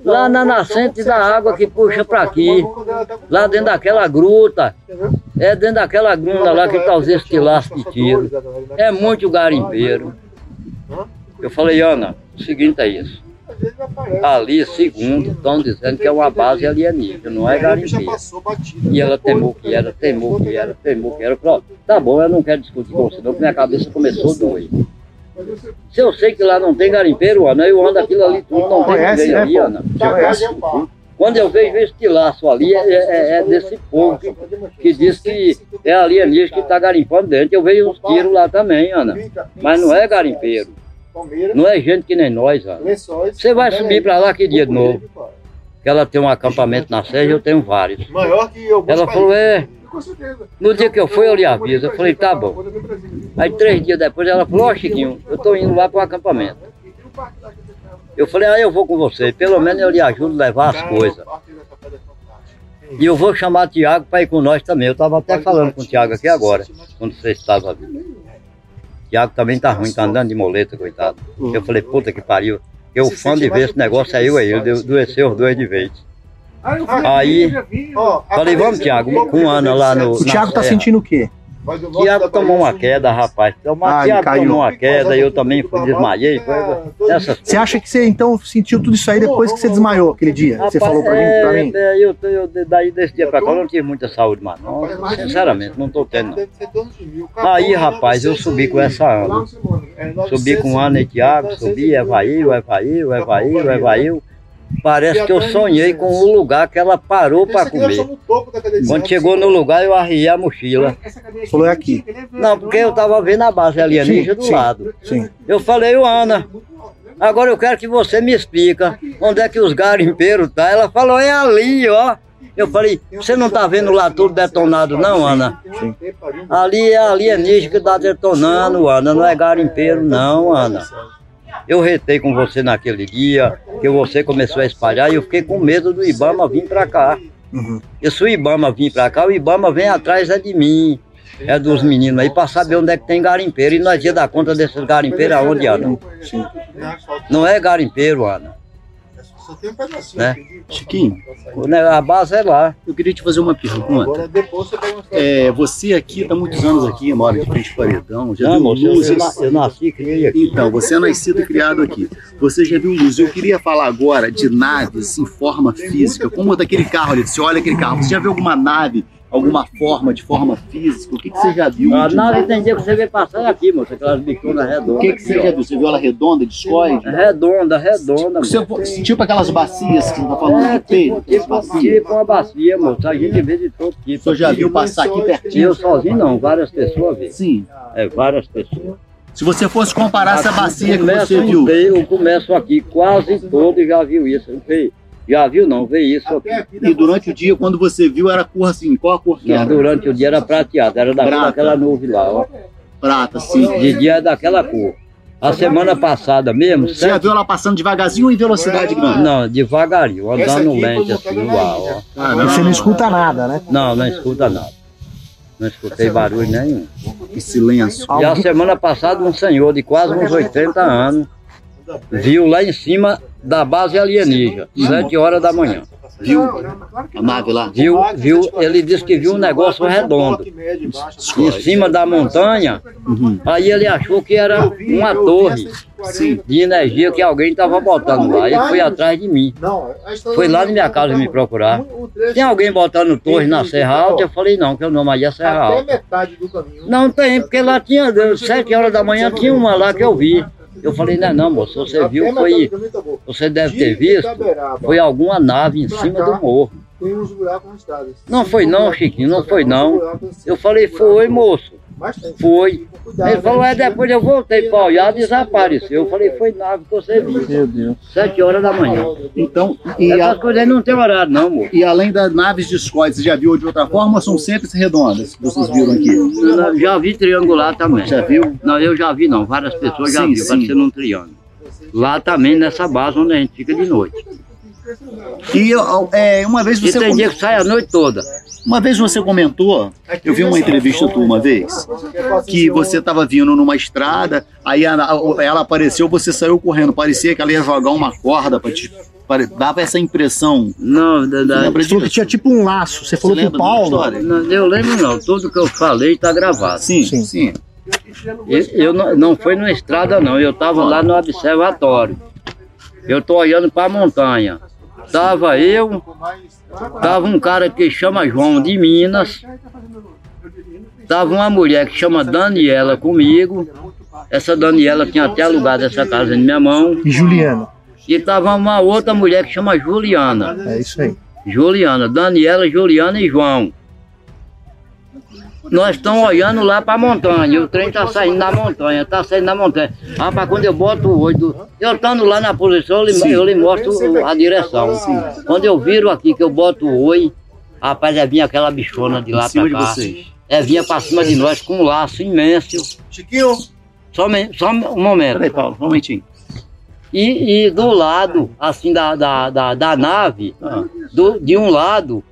lá na nascente da água que puxa para aqui. Lá dentro daquela gruta. É dentro daquela gruna lá que tá os estilaços de tiro. É muito garimpeiro. Eu falei, Ana, o seguinte é isso. Ali, segundo, estão dizendo que é uma base alienígena, não é garimpeiro. E ela temou que era, temou que era, temou que era. Ó, tá bom, eu não quero discutir com você, não, porque minha cabeça começou a doer. Se eu sei que lá não tem garimpeiro, Ana, eu ando aquilo ali tudo, não tem ninguém né, ali? Ana. Conhece. Quando eu vejo esse laço ali, é, é- é desse povo que, que diz que é alienígena que está garimpando dentro. Eu vejo os tiros lá também, Ana. Mas não é garimpeiro. Não é gente que nem nós, Ana. Você vai subir para lá que dia de novo? Que ela tem um acampamento na Serra eu tenho vários. Maior que eu. Ela falou, é. Com certeza. No dia que eu fui, eu lhe aviso. Eu falei, tá bom. Aí três dias depois ela falou, ó Chiquinho, eu tô indo lá para o acampamento. Eu falei, ah, eu vou com você, pelo menos eu lhe ajudo a levar as coisas. E eu vou chamar o Tiago para ir com nós também. Eu estava até falando com o Tiago aqui agora, quando você estava vindo. Tiago também tá ruim, tá andando de moleta, coitado. Eu falei, puta que pariu. Eu fã de ver esse negócio aí, eu e ele, adoeceu os dois de vez. Aí, falei, vamos, Tiago, com Ana lá no. O Thiago tá sentindo o quê? Tiago tomou uma queda, rapaz. Tomou, Ah, Tiago caiu. tomou uma queda, eu também fui, desmaiei. Foi, essas Você acha que você então sentiu tudo isso aí depois que você desmaiou aquele dia? Você Rapaz, falou pra mim? Pra é, mim? é, eu, eu, daí desse dia pra cá eu não tive muita saúde, mas não, sinceramente, não tô tendo. Não. Aí, rapaz, eu subi com essa Ana. Subi com Ana e Tiago, subi, Evaí, o Evaí, o Evaí, o Evaí. Parece que eu sonhei com o lugar que ela parou para comer. Quando chegou no lugar, eu arriei a mochila. Falou é aqui. Não, porque eu tava vendo a base alienígena Sim, do sim, lado. Sim. Eu falei, ô Ana, agora eu quero que você me explica onde é que os garimpeiros tá. Ela falou, é ali, ó. Eu falei, você não tá vendo lá tudo detonado não, Ana? Ali é alienígena que tá detonando, Ana, não é garimpeiro não, Ana. Eu retei com você naquele dia, que você começou a espalhar e eu fiquei com medo do Ibama vir pra cá. Uhum. E se o Ibama vir pra cá, o Ibama vem atrás é de mim, é dos meninos aí, pra saber onde é que tem garimpeiro. E nós ia dar conta desses garimpeiros aonde, Ana? Não é garimpeiro, Ana. Só tem um pedacinho. Né? Chiquinho, ne- A base é lá. eu queria te fazer uma pergunta. Agora depois você pega uma É, você aqui está muitos anos aqui, mora de frente paredão, já Não, viu eu, luzes. eu eu nasci e criei aqui. Então, você é nascido e criado aqui. Você já viu luzes. Eu queria falar agora de naves em forma física, como daquele carro ali. Você olha aquele carro, você já viu alguma nave, alguma forma, de forma física? O que, que você já viu? A de nave tem dia que você vê passar aqui, moço, aquelas bichonas O redondas. que, que você já viu? Você viu ela redonda, discoide? É redonda, redonda. Você, moço. tipo aquelas bacias que você está falando É, peito, tipo, tipo, bacia. tipo uma bacia, moço. A gente vê de todo tipo. O senhor já viu passar aqui pertinho? eu sozinho não, várias pessoas vê. Sim. É, várias pessoas. Se você fosse comparar essa bacia que você viu, veio, Eu começo aqui, quase todo já viu isso. Não sei. Já viu não, vê isso aqui. e durante o dia, quando você viu, era cor assim, qual a cor que Não, era? durante o dia era prateado, era daquela, Prata. daquela nuvem lá, ó. Prata, sim. De dia é daquela cor. A semana passada mesmo, Você já viu ela passando devagarzinho ou em velocidade grande? Não, devagarinho, andando lente assim, uau, ó. Ah, Você não escuta nada, né? Não, não escuta nada. Não escutei barulho nenhum. Que silêncio. E a semana passada um senhor de quase uns 80 anos viu lá em cima da base alienígena, sete horas da manhã. Viu a nave lá? Viu, viu, ele disse que viu um negócio redondo em cima da montanha. Aí ele achou que era uma torre de energia que alguém estava botando lá. Ele foi atrás de mim. Foi lá na minha casa me procurar. Tem alguém botando torre na Serra Alta? Eu falei, não, que o nome aí é Serra Alta. metade do caminho. Não tem, porque lá tinha, sete horas da manhã tinha uma lá que eu vi. Eu falei, não, não, moço, você viu, foi, você deve ter visto, foi alguma nave em cima do morro. Tem uns buracos na estrada. Não foi não, Chiquinho, não foi não. Eu falei, foi, moço. Tem. Foi. Ele falou, é, depois eu voltei para olhar, desapareceu. Eu falei, foi nave que você viu. Meu Deus. Sete horas da manhã. Então, e, Essas a- coisas aí não tem horário não, moço. e além das naves de escote, você já viu de outra forma ou são sempre redondas que vocês viram aqui? Eu já vi triangular também. Já viu? Não, eu já vi não. Várias pessoas já viram, parecendo um triângulo. Lá também, nessa base onde a gente fica de noite. E é, uma vez E você tem com- dia que sai a noite toda. Uma vez você comentou, eu vi uma entrevista tua uma vez, que você estava vindo numa estrada, aí a- a- ela apareceu, você saiu correndo, parecia que ela ia jogar uma corda para te dava essa impressão. Não, da, da- Lembra Você falou que tinha tipo um laço. Você falou Você lembra de uma Paulo. não, eu lembro não. Tudo que eu falei está gravado. Sim, Sim. sim. Eu, eu não, não foi na estrada não, eu estava lá no observatório. Eu tô olhando para a montanha. Tava eu, tava um cara que chama João de Minas, tava uma mulher que chama Daniela comigo. Essa Daniela tinha até alugado essa casa em minha mão. E Juliano. E tava uma outra mulher que chama Juliana. É isso aí. Juliana, Daniela, Juliana e João. Nós estamos olhando lá para a montanha, o trem está saindo da montanha, está saindo da montanha. Rapaz, quando eu boto o olho, eu estando lá na posição, eu lhe, eu lhe mostro a direção. Quando eu viro aqui, que eu boto o oi, rapaz, é vinha aquela bichona de lá para cá. É vinha para cima de nós com um laço imenso. Chiquinho, Só, me- só um momento. Peraí, Paulo, um momentinho. E, e do lado, assim, da, da, da, da nave, Ah. do, de um lado,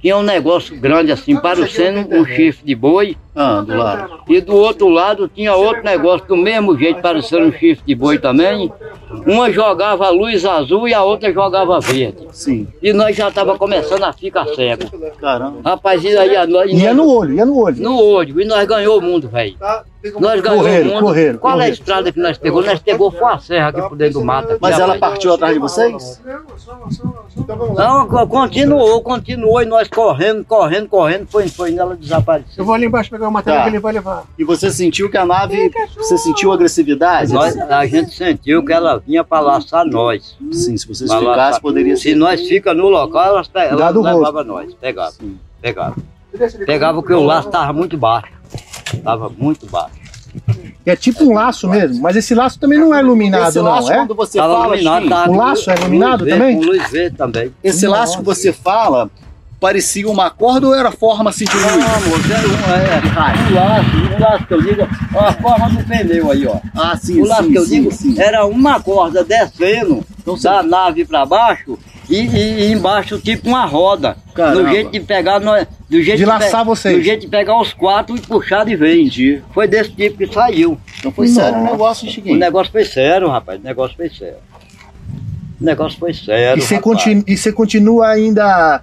tinha um negócio grande assim, parecendo um chifre de boi, Ah, do lado. e do outro lado tinha outro negócio do mesmo jeito, parecendo um chifre de boi também. Uma jogava luz azul e a outra jogava verde. Sim. E nós já estava começando a ficar cego. Caramba. Rapaz, e aí a nós, Ia no olho, ia no olho. no olho, e nós ganhou o mundo, velho. Nós ganhamos Correram, o mundo. correram, Qual é a correram. estrada que nós pegou? Nós pegou foi a serra aqui por dentro do mato. aqui, Mas ela rapaz. partiu atrás de vocês? Então. Não, co- continuou, continuou, e nós correndo, correndo, correndo, foi, foi ela desapareceu. Eu vou ali embaixo pegar o material Tá. que ele vai levar. E você sentiu que a nave. Você sentiu agressividade? Nós, a gente sentiu que ela vinha para laçar nós. Sim, se vocês Pra ficassem, laçar. poderia Se ser. nós fica no local, elas, pe- elas levavam nós, pegava, pegava. Pegava porque o laço estava muito baixo, estava muito baixo. É tipo um laço mesmo, mas esse laço também não é iluminado, Esse não, laço, é? quando você Tava fala, tava O com laço é luz iluminado verde, também? Com luz verde também. esse laço que você fala parecia uma corda ou era forma assim de luz? Não, moço, era um, é, um laço, um laço que eu digo, ó, a forma do pneu aí, ó. Ah, sim, o laço sim, que eu sim, digo sim. era uma corda descendo da nave para baixo e, e- embaixo tipo uma roda. Caramba. Do jeito de pegar, nós- do jeito De laçar pe- vocês. Do jeito de pegar os quatro e puxar de vez. Foi desse tipo que saiu. Então foi sério o negócio, O Chiquinho. negócio foi sério, rapaz. O negócio foi sério. O negócio foi sério. E você, rapaz. continua, e você continua ainda.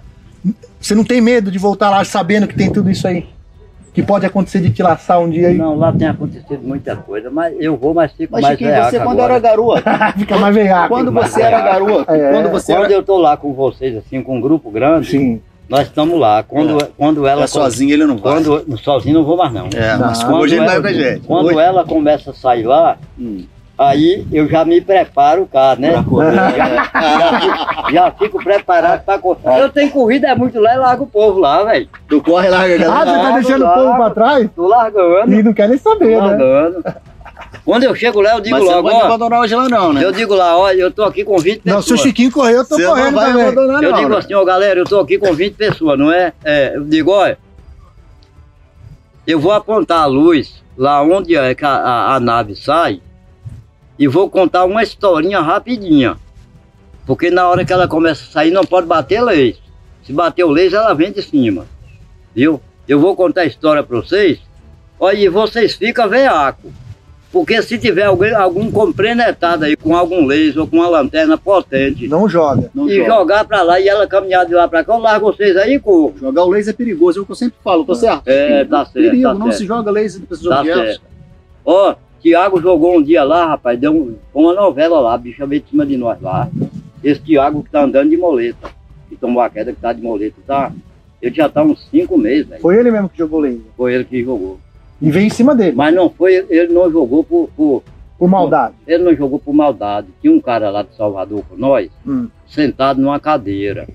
Você não tem medo de voltar lá sabendo que tem tudo isso aí? Que pode acontecer de te laçar um dia aí? Não, lá tem acontecido muita coisa, mas eu vou, mas fico Mas, mais Chiquinho, reaco você quando agora. era garoto, (laughs) Fica mais veiaco. quando você era garoto, É. quando você Quando era eu tô lá com vocês, assim, com um grupo grande, Sim. nós estamos lá. Quando, quando ela. é sozinho, ele não vai. Quando, sozinho não vou mais não. É, mas Não. hoje ele vai pra gente. Quando Hoje- ela começa a sair lá, Hum. Aí eu já me preparo cá, né? Já, já fico, preparado pra correr. Eu tenho corrida é muito lá e largo o povo lá, velho. Tu corre lá, Ah, você galera. tá deixando o povo pra trás? Tô largando, E não quer nem saber, né? largando. Quando eu chego lá, eu digo Mas você não logo, ó. abandonar hoje lá não, né? Eu digo lá, olha, eu tô aqui com 20 Não, pessoas. se o Chiquinho correr, eu tô Você não correndo vai também. abandonar Eu não, digo né? assim, ó, galera, eu tô aqui com 20 pessoas, não é? é eu digo, olha, eu vou apontar a luz lá onde é que a, a- a nave sai e vou contar uma historinha rapidinha. Porque na hora que ela começa a sair, não pode bater leis. Se bater o leis, ela vem de cima. Viu? Eu vou contar a história pra vocês. Olha, e vocês ficam veaco. Porque se tiver alguém, algum compreendetado aí com algum laser ou com uma lanterna potente Não joga. Não e joga. jogar pra lá e ela caminhar de lá pra cá, eu largo vocês aí corro. Jogar o laser é perigoso, é o que eu sempre falo, tá certo? É, tá certo, Perigo, tá não certo. se joga laser para esses Tá objetos. certo. Ó, Tiago jogou um dia lá, rapaz, deu um, uma novela lá, a bicha veio de cima de nós lá. Esse Tiago que tá andando de moleta, que tomou a queda que tá de moleta, tá? Ele já tá uns cinco meses, velho. Foi ele mesmo que jogou laser. Foi ele que jogou. E veio em cima dele, Mas não foi, ele não jogou por, por- por maldade. ele não jogou por maldade. Tinha um cara lá de Salvador com nós, Hum. sentado numa cadeira.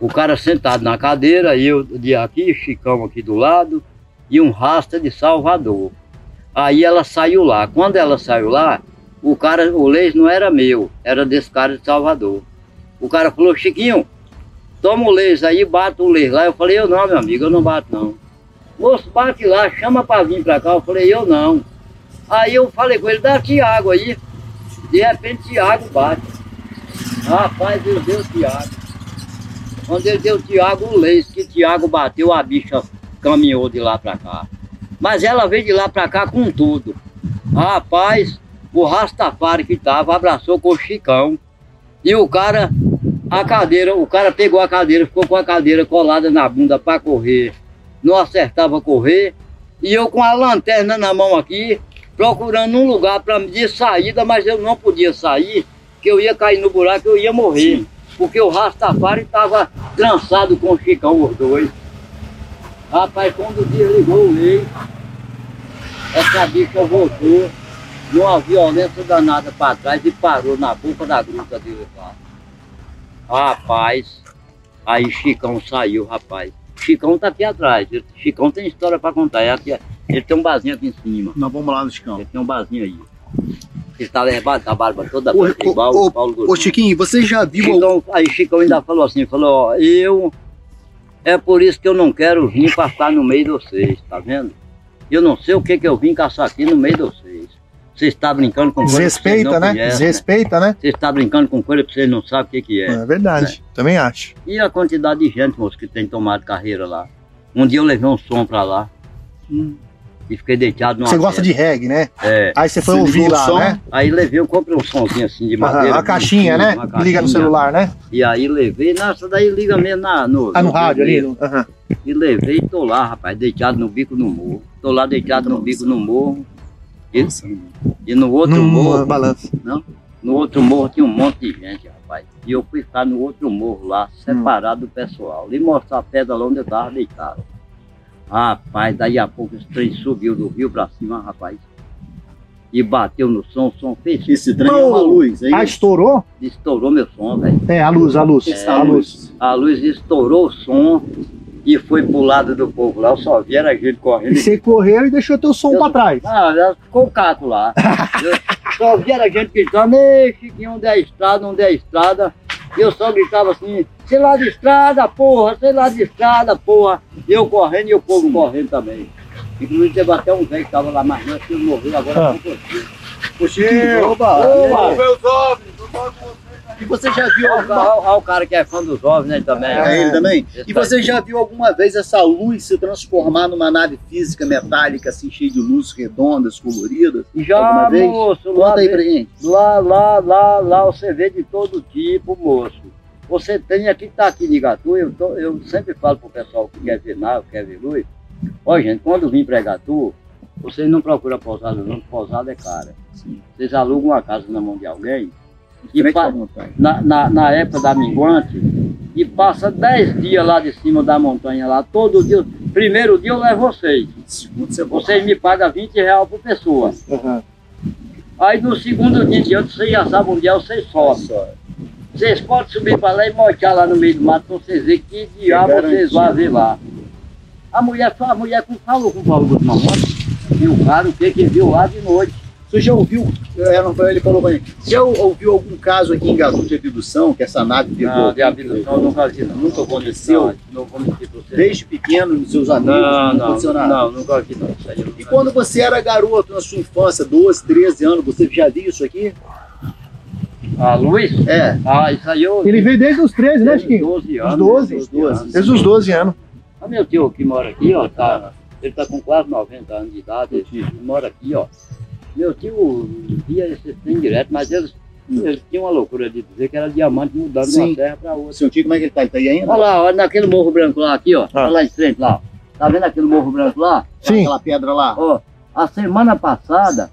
O cara sentado na cadeira, eu de aqui, Chicão aqui do lado, e um rasta de Salvador. Aí ela saiu lá. Quando ela saiu lá, o cara, o leis não era meu, era desse cara de Salvador. O cara falou, Chiquinho, toma o leis aí, bate o leis lá. Eu falei, eu não, meu amigo, eu não bato não. Moço, bate lá, chama pra vir pra cá. Eu falei, eu não. Aí eu falei com ele, dá Tiago aí. De repente Tiago bate. Rapaz, ele deu Tiago. Quando ele deu Tiago, o leis que Tiago bateu, a bicha caminhou de lá pra cá. Mas ela veio de lá pra cá com tudo. Rapaz, o Rastafari que tava abraçou com o Chicão. E o cara, a cadeira, o cara pegou a cadeira, ficou com a cadeira colada na bunda pra correr. Não acertava correr. E eu com a lanterna na mão aqui, procurando um lugar para me de saída, mas eu não podia sair, que eu ia cair no buraco, eu ia morrer. Porque o Rastafari estava trançado com o Chicão, os dois. Rapaz, quando desligou o lei, essa bicha voltou numa violência danada para trás e parou na boca da gruta dele lá. Rapaz, aí Chicão saiu, rapaz. Chicão tá aqui atrás. Chicão tem história para contar. É ele tem um barzinho aqui em cima. Nós vamos lá no Chicão. Ele tem um barzinho aí. Ele tá levado com a barba toda Ô, ô, ô, Paulo. Chiquinho, você já viu Chicão, aí Chicão ainda falou assim, falou, ó, eu é por isso que eu não quero vir ficar no meio de vocês, tá vendo? Eu não sei o que que eu vim caçar aqui no meio de vocês. Vocês estão brincando com coisa que vocês Desrespeita, não né? conhecem, Desrespeita, né? Vocês estão brincando com coisa que vocês não sabem o que que é. É verdade. Também acho. E a quantidade de gente, moço, que tem tomado carreira lá. Um dia eu levei um som pra lá. E fiquei deitado numa Você gosta de reggae, né? É. Aí você foi Você ouvir lá, som? né? Aí levei, eu comprei um somzinho assim de madeira. a caixinha, né? Que liga no caixinha. celular, né? E aí levei, nossa, daí liga mesmo na, no, Ah, no rádio ali? mesmo. Aham. E levei e tô lá, rapaz, deitado no bico no morro. Tô lá deitado no bico no morro. E, e no outro Não morro, balança. não, no outro morro tinha um monte de gente, rapaz. E eu fui ficar no outro morro lá, separado do pessoal. E mostrar a pedra lá onde eu tava deitado. Rapaz, daí a pouco esse trem subiu do rio pra cima, rapaz. E bateu no som, o som fez. Esse trem é uma luz, aí Ah, estourou? Estourou meu som, velho. É, a luz, a luz. É, a luz. A luz estourou o som e foi pro lado do povo lá. Eu só vi era gente correndo. E você correu e deixou teu som Eu- pra trás. Ah, ficou o caco lá. (laughs) Eu só vi era gente gritando, ei, Chiquinho, onde é a estrada, onde é a estrada? E eu só gritava assim, sei lá de estrada, porra, sei lá de estrada, porra. E eu correndo e o povo correndo também. Inclusive teve até um velho que tava lá mais antes, que ele morreu agora Ah. com você. Ô Chiquinho, oba! Oba! E você já viu Olha alguma... olha o cara que é fã dos OVNIs né, também. É ele também? E você já viu alguma vez essa luz se transformar numa nave física metálica, assim, cheia de luzes redondas, coloridas? Já, alguma vez? moço, lá, Conta aí pra gente. lá, lá, lá, lá você vê de todo tipo, moço. Você tem aqui, tá aqui em Igatu, eu, tô- eu sempre falo pro pessoal que quer ver nave, quer ver luz. Ó, gente, quando vim pra Igatu, vocês não procuram pousada não, pousada é cara. Vocês alugam uma casa na mão de alguém e na, na, na época da minguante e passa 10 dias lá de cima da montanha lá, todo dia. Primeiro dia eu levo vocês. Vocês me pagam 20 reais por pessoa. Aí no segundo dia de outro, vocês já sabem onde é, vocês sobem. Vocês podem subir para lá e mochar lá no meio do mato para vocês verem que diabo vocês vão ver lá. A mulher, a mulher falou com o Paulo Guzmão ontem, e o cara o que que viu lá de noite. Você já ouviu, é, ele falou pra mim, você já ouviu algum caso aqui em Igatu de abdução, que essa nave pegou? Não, de abdução eu nunca vi não. Nunca aconteceu? Não, não pra. Desde pequeno, nos seus amigos, Não, não, não, aconteceu nada? não, nunca vi não. E quando você era garoto, na sua infância, 12, 13 anos, você já viu isso aqui? A luz? É. Ah, isso aí eu... Ele veio desde os 13, né, desde os Chiquinho? 12 anos. Os 12? desde os 12 anos. Desde os 12 anos. Ah, meu tio que mora aqui, ó, tá, Ele está com quase 90 anos de idade, ele, ele mora aqui, ó. Meu tio via esse trem direto, mas eles, eles tinham uma loucura de dizer que era diamante mudando de Sim. uma terra para outra. Seu tio, como é que ele tá? Ele tá aí ainda? Olha lá, olha naquele morro branco lá, aqui, ó. Ah. Olha lá em frente lá. Tá vendo aquele morro branco lá? Sim. Aquela pedra lá. Ó, a semana passada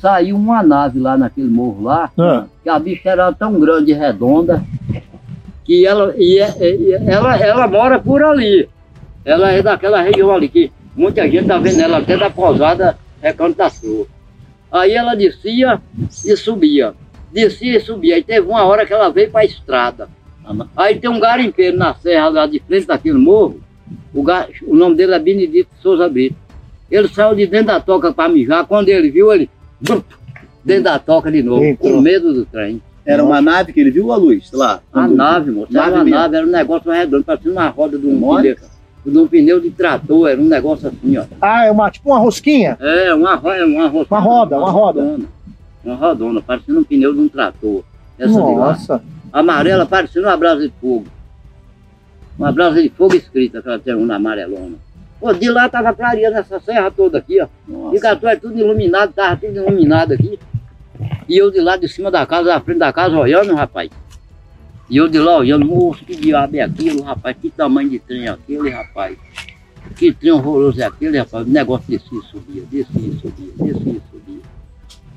saiu uma nave lá naquele morro lá, Ah. que a bicha era tão grande e redonda, que ela, e, é- e- e- ela, ela mora por ali. Ela é daquela região ali, que muita gente tá vendo ela até da pousada Recanto da Flor. Aí ela descia e subia. Descia e subia. Aí teve uma hora que ela veio para a estrada. Aí tem um garimpeiro na serra lá de frente daquele morro. O, ga- o nome dele é Benedito Souza Brito. Ele saiu de dentro da toca para mijar. Quando ele viu, ele. Dentro da toca de novo, com medo do trem. Era uma nave que ele viu, a luz? Lá. A nave, moço. Era Nave uma mesmo. nave, era um negócio redondo, parecia uma roda de um pneu. De um pneu de trator, era um negócio assim, ó. Ah, é uma, tipo uma rosquinha? É, uma, ro- é uma, ro- Uma roda, uma roda. rodona. Uma rodona, parecendo um pneu de um trator. Essa de lá. Nossa. Amarela, parecendo uma brasa de fogo. Uma brasa de fogo escrita, aquela tem uma amarelona. Pô, de lá tava clareando essa serra toda aqui, ó. E Catu é tudo iluminado, tava tudo iluminado aqui. E eu de lá de cima da casa, da frente da casa, olhando, rapaz. E eu de lá olhando, moço, que diabo é aquilo, rapaz? Que tamanho de trem é aquele, rapaz? Que trem horroroso é aquele, rapaz? O negócio descia e subia, descia e subia, descia e subia.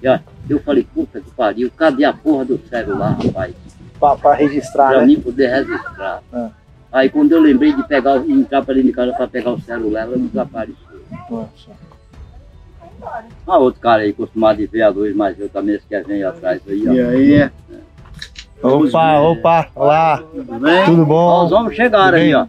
E, ó, eu falei, puta que pariu, cadê a porra do celular, rapaz? Pra, pra registrar, Pra né? mim poder registrar. Ah. Aí quando eu lembrei de pegar, entrar para dentro de casa para pegar o celular, ela desapareceu. Nossa. Ah, outro cara aí, acostumado de ver a luz, mas eu também esqueci aí atrás aí, ó. E aí? Opa, opa, olá. Tudo bem? Tudo bom? Ó, os homens chegaram aí, ó.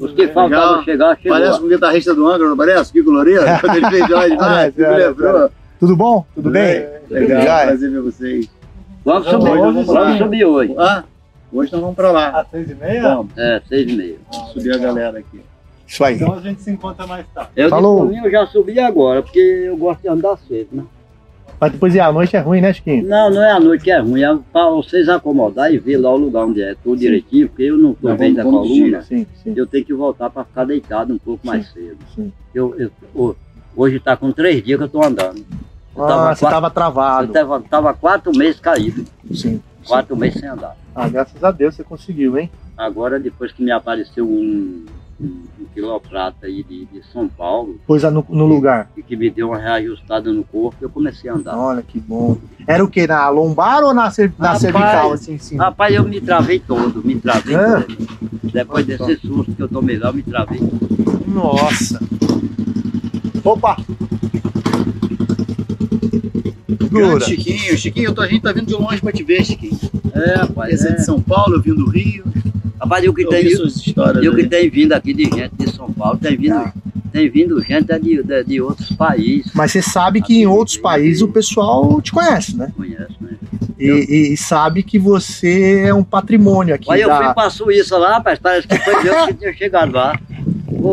Os que faltavam Legal. chegar, chegou. Parece um guitarrista do Angra, não parece? Kiko Loureiro? Quando ele fez Parece, me lembrou. Tudo bom? Tudo bem? Legal, é. prazer ver vocês. Vamos Hoje subir, nós vamos subir hoje. Ah, hoje nós vamos pra lá. Às seis e meia? Vamos, É, seis e meia. subir a galera aqui. Isso aí. Então a gente se encontra mais tarde. Eu Falou. eu já subi agora, porque eu gosto de andar cedo, né? Mas depois à noite é ruim, né, Chiquinho? Não, não é a noite que é ruim, é para vocês acomodar e ver lá o lugar onde é tudo direitinho, porque eu não estou bem da coluna. Sim, sim. eu tenho que voltar para ficar deitado um pouco mais cedo. sim. Eu, eu- ho- hoje está com três dias que eu estou andando. Eu Ah, você tava eu travado. tava, tava quatro meses caído, Sim. quatro meses sem andar. Ah, graças a Deus você conseguiu, hein? Agora, depois que me apareceu um, um, um quiloprata aí de, de São Paulo, Pôs no, no lugar. e que me deu uma reajustada no corpo, eu comecei a andar. Olha que bom. Era o que? Na lombar ou na, cer- na Rapaz, cervical, assim, sim? Rapaz, eu me travei todo, me travei Ah. todo. Depois desse susto que eu tomei lá, eu me travei todo. Nossa. Opa! Grande Chiquinho. Chiquinho, eu tô- a gente tá vindo de longe pra te ver, Chiquinho. É, rapaz, Esse é é. de São Paulo, eu vim do Rio. Rapaz, eu que Eu tenho, histórias eu que tenho vindo aqui de gente de São Paulo, tem vindo, Ah. tem vindo gente de, de, de outros países. Mas você sabe que em outros países o pessoal te conhece, né? Conhece, né? E, e- sabe que você é um patrimônio aqui Mas eu fui da... pra Suíça lá, rapaz, parece que foi Deus que tinha chegado lá.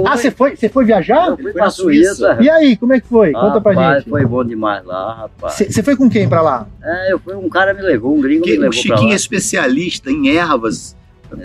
Ah, você foi, você foi viajar? Eu fui pra Suíça. E aí, como é que foi? Conta pra Rapaz, gente. foi bom demais lá, rapaz. Você foi com quem pra lá? É, eu fui, um cara me levou, um gringo Que- me o levou pra Chiquinho lá. é especialista em ervas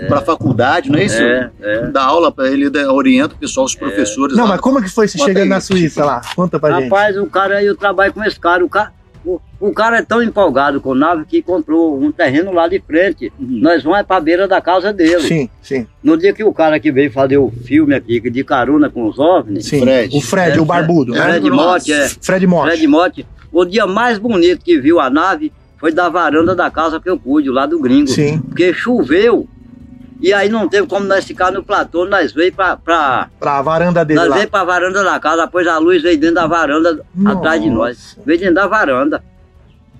pra faculdade, não é isso? É, é. Dá aula pra ele, orienta o pessoal, os professores. Não, lá. mas como é que foi você Bota chegando aí, na Suíça lá? Conta pra gente. Rapaz, o cara, eu trabalho com esse cara, o cara, o, o cara é tão empolgado com nave que comprou um terreno lá de frente. Nós vamos é pra beira da casa dele. Sim, sim. No dia que o cara que veio fazer o filme aqui, de carona com os OVNIs. Sim, o Fred, o barbudo, né? Fred Motti, é. Fred Motti. Fred. O dia mais bonito que viu a nave foi da varanda da casa que eu pude, lá do gringo. Sim. Porque choveu. E aí não teve como nós ficar no platô, nós veio pra. pra Pra varanda dele nós lá. veio pra varanda da casa, depois a luz veio dentro da varanda atrás de nós. Veio dentro da varanda.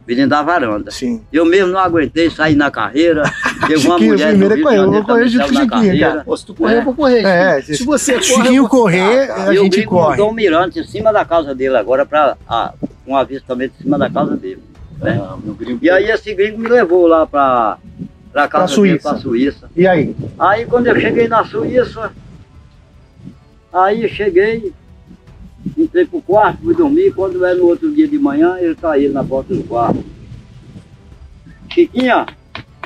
Veio dentro da varanda. Sim. Eu mesmo não aguentei sair na carreira. (laughs) Teve uma Chiquinho, mulher primeiro é ele, eu vou correr junto com o Chiquinho, cara. Pô, se tu correr, eu vou correr. É, Chiquinho. se você corre. Chiquinho eu correr, a o gente gringo corre. mandou um mirante em cima da casa dele agora para um avistamento em cima da casa dele. né? Ah, meu gringo- E aí esse gringo me levou lá para pra Pra dele, Suíça. Suíça. E aí? Aí quando eu cheguei na Suíça, aí cheguei, entrei pro quarto, fui dormir, quando é no outro dia de manhã, ele aí na porta do quarto. Chiquinha,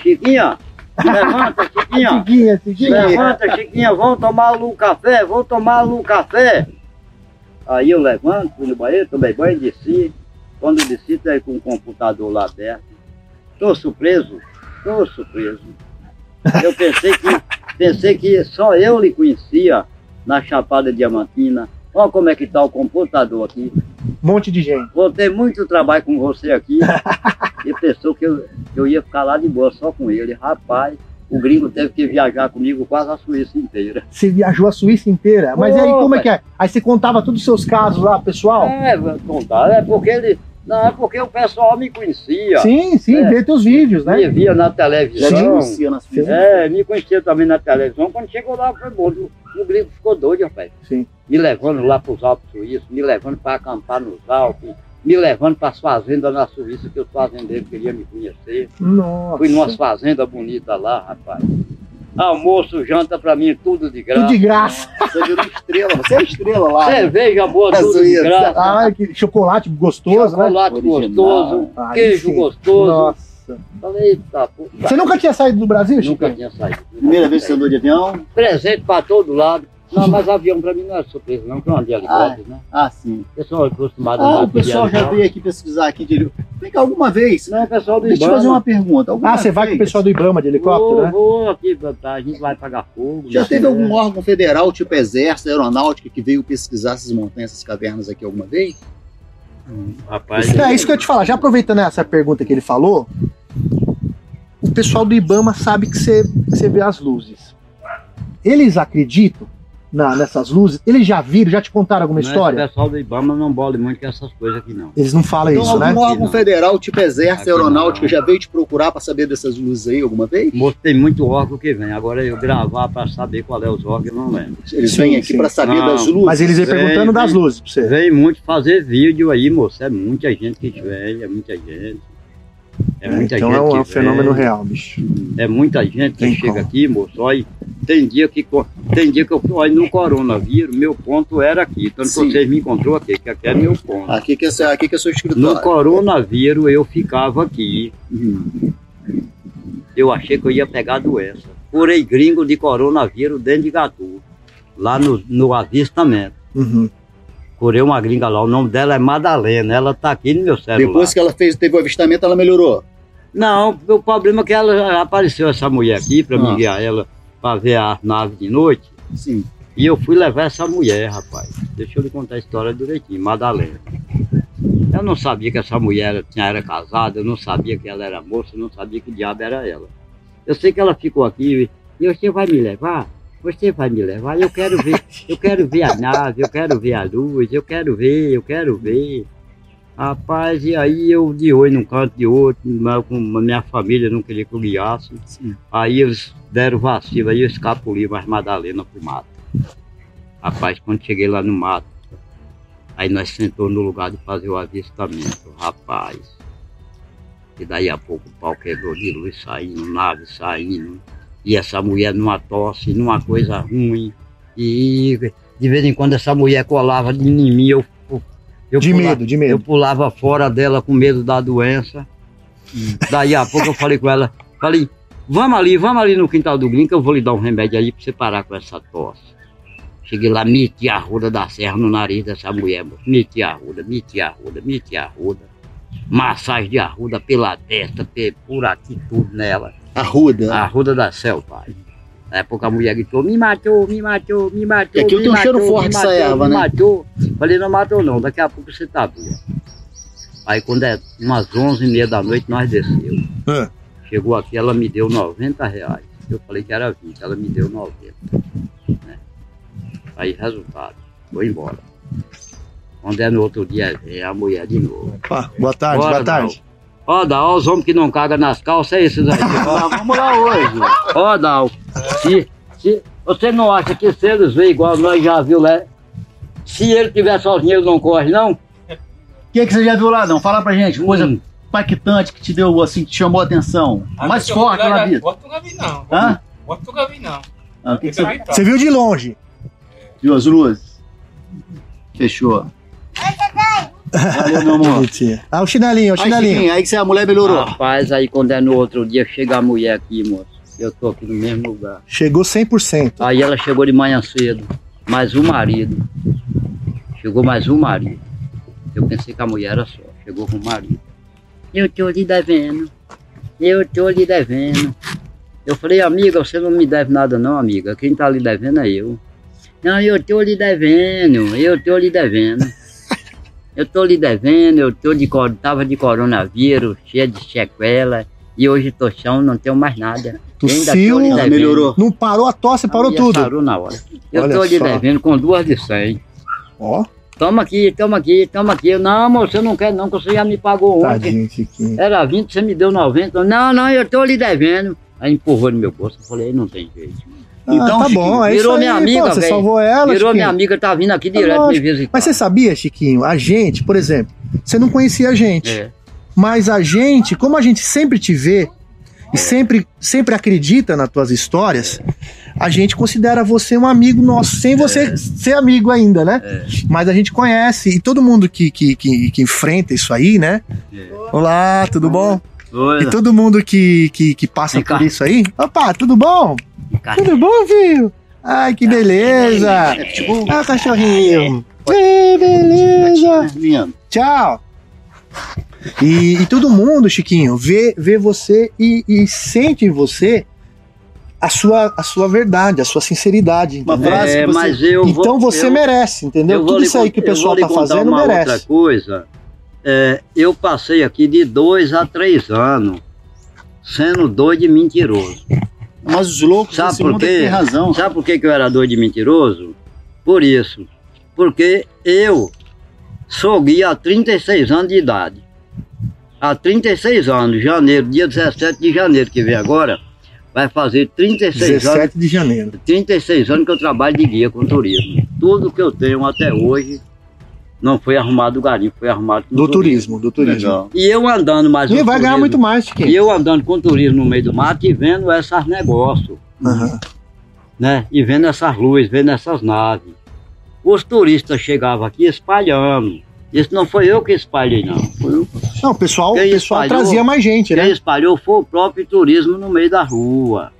Chiquinha, (laughs) levanta, Chiquinha. Chiquinha, Chiquinha. Levanta, Chiquinha, vamos tomar um café, vamos tomar um café. Aí eu levanto, fui no banheiro, tomei banho, desci. Quando desci, tá aí com o computador lá aberto. Estou surpreso, estou surpreso. Eu pensei que, pensei que só eu lhe conhecia na Chapada Diamantina. Olha como é que está o computador aqui. Um monte de gente. Vou ter muito trabalho com você aqui. (laughs) e pensou que eu, eu ia ficar lá de boa só com ele. Rapaz, o gringo teve que viajar comigo quase a Suíça inteira. Você viajou a Suíça inteira. Mas aí, como é que é? Aí você contava todos os seus casos lá, pessoal? É, contar, é porque ele. Não, é porque o pessoal me conhecia. Sim, sim, É. vê teus vídeos, né? Me via na televisão. conhecia na Suíça. É, me conhecia também na televisão. Quando chegou lá, foi bom. O, o gringo ficou doido, rapaz. Sim. Me levando lá para os Alpes Suíços, me levando para acampar nos Alpes, me levando para as fazendas na Suíça, que os fazendeiros queriam me conhecer. Nossa. Fui numa fazenda bonita lá, rapaz. Almoço, janta pra mim, tudo de graça. Tudo de graça. Você virou estrela, você é estrela lá. né? Cerveja boa, Na tudo de graça. Ah, que chocolate gostoso, né? Chocolate gostoso, Aí queijo sim. gostoso. Nossa. Falei, eita, pô. Você nunca tinha saído do Brasil, Chico? Nunca tinha saído. Primeira vez que você andou de avião? Presente pra todo lado. Não, mas avião pra mim não é surpresa, não, que eu andei helicóptero, né? Ah, sim. Eu sou acostumado a Ah, andar o pessoal já veio aqui pesquisar aqui de Vem cá, alguma vez. Não, pessoal do Deixa eu te Ibama. fazer uma pergunta. Alguma Ah, você vai com o pessoal do Ibama de helicóptero, vou, né? vou aqui, tá, a gente vai pagar fogo. Já teve algum órgão federal, tipo Exército, Aeronáutica, que veio pesquisar essas montanhas, essas cavernas aqui alguma vez? Rapaz, É isso que eu ia te falar. Já aproveitando essa pergunta que ele falou, o pessoal do Ibama sabe que você, que você vê as luzes. Eles acreditam na- nessas luzes? Eles já viram, já te contaram alguma Não, história? Esse pessoal do Ibama não bole muito com essas coisas aqui, não. Eles não falam Então, isso, algum né? órgão Não. federal, tipo Exército, Aqui Aeronáutica, não. já veio te procurar para saber dessas luzes aí alguma vez? Moço, tem muito órgão que vem. Agora eu gravar pra saber qual é os órgãos, eu não lembro. Eles Sim, vêm aqui para saber Não, das luzes. Mas eles vêm Vem, perguntando das vem. luzes pra você. Vem muito fazer vídeo aí, moço. É muita gente que vem, é muita gente. É muita então gente é um, que é um fenômeno vem. real, bicho. É muita gente que Tem chega como. aqui, moço. Olha, tem dia que tem dia que eu olha, no coronavírus, meu ponto era aqui. Tanto que Sim. vocês me encontrou aqui, que aqui é meu ponto. Aqui que é, aqui que é seu No escritório. coronavírus eu ficava aqui. Uhum. Eu achei que eu ia pegar a doença. Curei gringo de coronavírus dentro de Gatu, lá no, no avistamento. Uhum. Curei uma gringa lá, o nome dela é Madalena, ela tá aqui no meu celular. Depois que ela fez, teve o avistamento, ela melhorou. Não, o problema é que ela apareceu essa mulher aqui para Ah. me guiar ela para ver a nave de noite. Sim. E eu fui levar essa mulher, rapaz. Deixa eu lhe contar a história direitinho, Madalena. Eu não sabia que essa mulher era- tinha, era casada, eu não sabia que ela era moça, eu não sabia que diabo era ela. Eu sei que ela ficou aqui e você vai me levar? Você vai me levar? Eu quero ver, eu quero ver a nave, eu quero ver a luz, eu quero ver, eu quero ver. Rapaz, e aí eu de olho num canto de outro, mas com minha família não queria que eu guiasse. Aí eles deram vacilo, aí eu escapuli mais Madalena pro mato. Rapaz, quando cheguei lá no mato, aí nós sentou no lugar de fazer o avistamento, rapaz. E daí a pouco o pau quebrou de luz saindo, nave saindo. E essa mulher numa tosse, numa coisa ruim. E de vez em quando essa mulher colava de mim, eu, eu De pulava- medo, de medo. Eu pulava fora dela com medo da doença. Daí a pouco eu falei com ela, falei, vamos ali, vamos ali no quintal do que eu vou lhe dar um remédio aí pra você parar com essa tosse. Cheguei lá, meti a roda da serra no nariz dessa mulher, meti a roda, meti a roda, meti a roda. Massagem de arruda pela testa, por aqui tudo nela. Arruda? A arruda da céu, pai. Na época a mulher gritou, me matou, me matou, me matou. E aquilo me tem um cheiro matou, forte me essa matou, erva, me né? matou. Falei, não matou não, daqui a pouco você tá boa. Aí quando é umas onze e meia da noite, nós desceu. Ah. Chegou aqui, ela me deu 90 reais. Eu falei que era 20, ela me deu 90. né? Aí, resultado, foi embora. Quando é no outro dia, vem a mulher de novo. Ah, boa tarde, Bora, boa tarde. Ó, Dal, os homens que não cagam nas calças, é esses aí. Ah, vamos lá hoje. Ó, Dal, se, se você não acha que se eles veem igual nós já viu lá, se ele tiver sozinho, ele não corre, não? O que, que você já viu lá, não? Fala pra gente, coisa Hum. impactante que te deu, assim, que te chamou a atenção. Mais Ah, forte na vida. Bota nunca vi não. Hã? Bota nunca vi não. Ah, o que, que você Você viu de longe. viu? As luzes? Fechou. Valeu, meu amor. Ah, o chinelinho, o Aí, chinelinho. Chiquinho, aí que você, a mulher melhorou. Rapaz, aí quando é no outro dia, chega a mulher aqui, moço. Eu tô aqui no mesmo lugar. Chegou 100%. Aí ela chegou de manhã cedo, mas o marido. Chegou mais um marido. Eu pensei que a mulher era só. Chegou com o marido. Eu tô lhe devendo. Eu tô lhe devendo. Eu falei, amiga, você não me deve nada não, amiga. Quem tá lhe devendo é eu. Não, eu tô lhe devendo. Eu tô lhe devendo. Eu tô lhe devendo, eu tô de, tava de coronavírus, cheia de sequela. E hoje tô chão, não tenho mais nada. Ainda Tossiu, tô devendo. melhorou. Não parou a tosse, parou Aí tudo. Parou na hora. Eu Olha tô lhe só. devendo com duas de 100. Ó. Toma aqui, toma aqui, toma aqui. Eu, Não, moço, eu não quero não, que você já me pagou ontem. Tadinho, Chiquinho. Era 20, você me deu 90. Não, não, eu tô lhe devendo. Aí empurrou no meu bolso. Eu falei, não tem jeito. Então, tá bom, é virou minha amiga, pô, você salvou ela, Virou Chiquinho. minha amiga, tá vindo aqui É direto me lógico. visitar. Mas você sabia, Chiquinho, a gente, por exemplo, você não conhecia a gente. É. Mas a gente, como a gente sempre te vê e sempre, sempre acredita nas tuas histórias, a gente considera você um amigo nosso, sem você ser amigo ainda, né? Mas a gente conhece, e todo mundo que, que, que, que enfrenta isso aí, né? Olá, tudo bom? Oi. E todo mundo que, que, que passa por isso aí. Opa, tudo bom? Tudo bom, filho? Ai, que beleza! Ah, cachorrinho! Ei, beleza! Tchau! E, e todo mundo, Chiquinho, vê, vê você e, e sente em você a sua, a sua verdade, a sua sinceridade. Uma frase que É, você- mas eu vou- então você eu- merece, entendeu? Eu vou Tudo isso aí que o vou pessoal tá contar fazendo uma merece. Outra coisa, é, eu passei aqui de dois a três anos sendo doido e mentiroso. Mas os loucos Sabe desse por mundo é quê? razão. Sabe por que eu era doido e mentiroso? Por isso. Porque eu sou guia há 36 anos de idade. Há 36 anos, janeiro, dia 17 de janeiro que vem agora, vai fazer 36 anos. 17 de janeiro. 36 anos que eu trabalho de guia com turismo. Tudo que eu tenho até hoje não foi arrumado do garimpo, foi arrumado com Do turismo, do turismo. E eu andando mais E vai ganhar turismo- muito mais, Chiquinho. E eu andando com turismo no meio do mato e vendo esses negócios, Aham. né? E vendo essas luzes, vendo essas naves. Os turistas chegavam aqui espalhando. Isso não foi eu que espalhei, não. Foi o Não, o pessoal, o Quem pessoal espalhou- trazia mais gente, Quem né? espalhou foi o próprio turismo no meio da rua.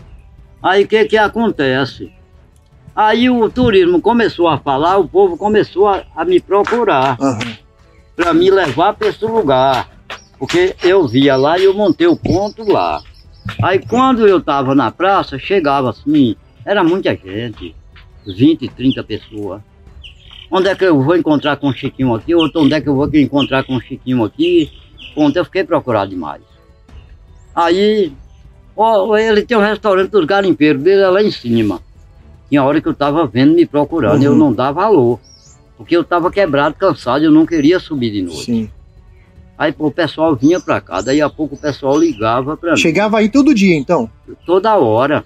Aí o que que acontece? Aí o turismo começou a falar, o povo começou a, a me procurar para me levar para esse lugar. Porque eu via lá e eu montei o ponto lá. Aí quando eu estava na praça, chegava assim, era muita gente, 20, 30 pessoas. Onde é que eu vou encontrar com o Chiquinho aqui? Outro, onde é que eu vou encontrar com o Chiquinho aqui? Ontem eu fiquei procurado demais. Aí, ó, ele tem um restaurante dos garimpeiros dele é lá em cima. Tinha hora que eu tava vendo me procurando, eu Uhum. não dava valor. Porque eu tava quebrado, cansado, eu não queria subir de noite. Sim. Aí pô, o pessoal vinha pra cá, daí a pouco o pessoal ligava pra mim. Chegava aí todo dia, então. Toda hora.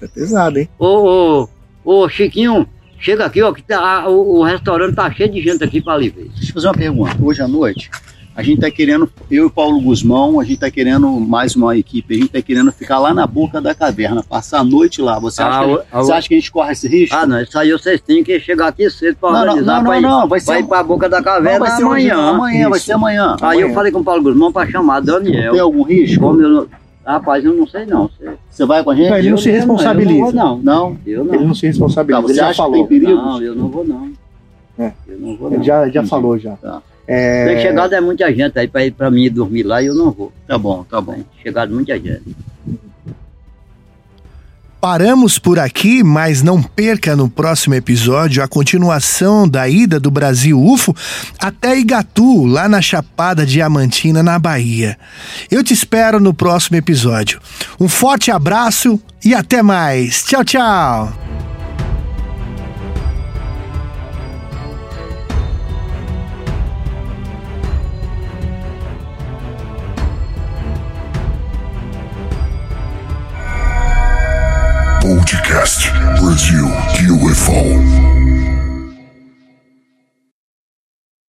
É pesado, hein? Ô, ô, ô, Chiquinho, chega aqui, ó, que tá, o, o restaurante tá cheio de gente aqui pra lhe ver. Deixa eu fazer uma pergunta. Hoje à noite, a gente tá querendo, eu e o Paulo Guzmão, a gente tá querendo mais uma equipe, a gente tá querendo ficar lá na boca da caverna, passar a noite lá. Você acha, Ah, que, ah, você acha que a gente corre esse risco? Ah, não, isso aí vocês têm que chegar aqui cedo Não, não, organizar não, ir, não, não, vai ser- pra ir pra boca da caverna Não, vai ser hoje, amanhã. não, amanhã, vai ser amanhã. Aí Amanhã. eu falei com o Paulo Guzmão pra chamar Daniel. Tem algum risco? Como eu não... Rapaz, eu não sei não. Você, Você vai com a gente? Não, ele não Eu se não, responsabiliza. Eu não vou não. Não? Eu não. Ele não se responsabiliza. Tá, você ele já acha que falou. tem perigo? Não, eu não vou não. É. Eu não vou Ele não. já, já falou já. Tá. É, Tem chegado é muita gente aí pra ir pra mim dormir lá e eu não vou. Tá bom, tá bom. Tem chegado muita gente. Paramos por aqui, mas não perca no próximo episódio a continuação da ida do Brasil UFO até Igatu, lá na Chapada Diamantina, na Bahia. Eu te espero no próximo episódio. Um forte abraço e até mais. Tchau, tchau. Podcast Brasil UFO.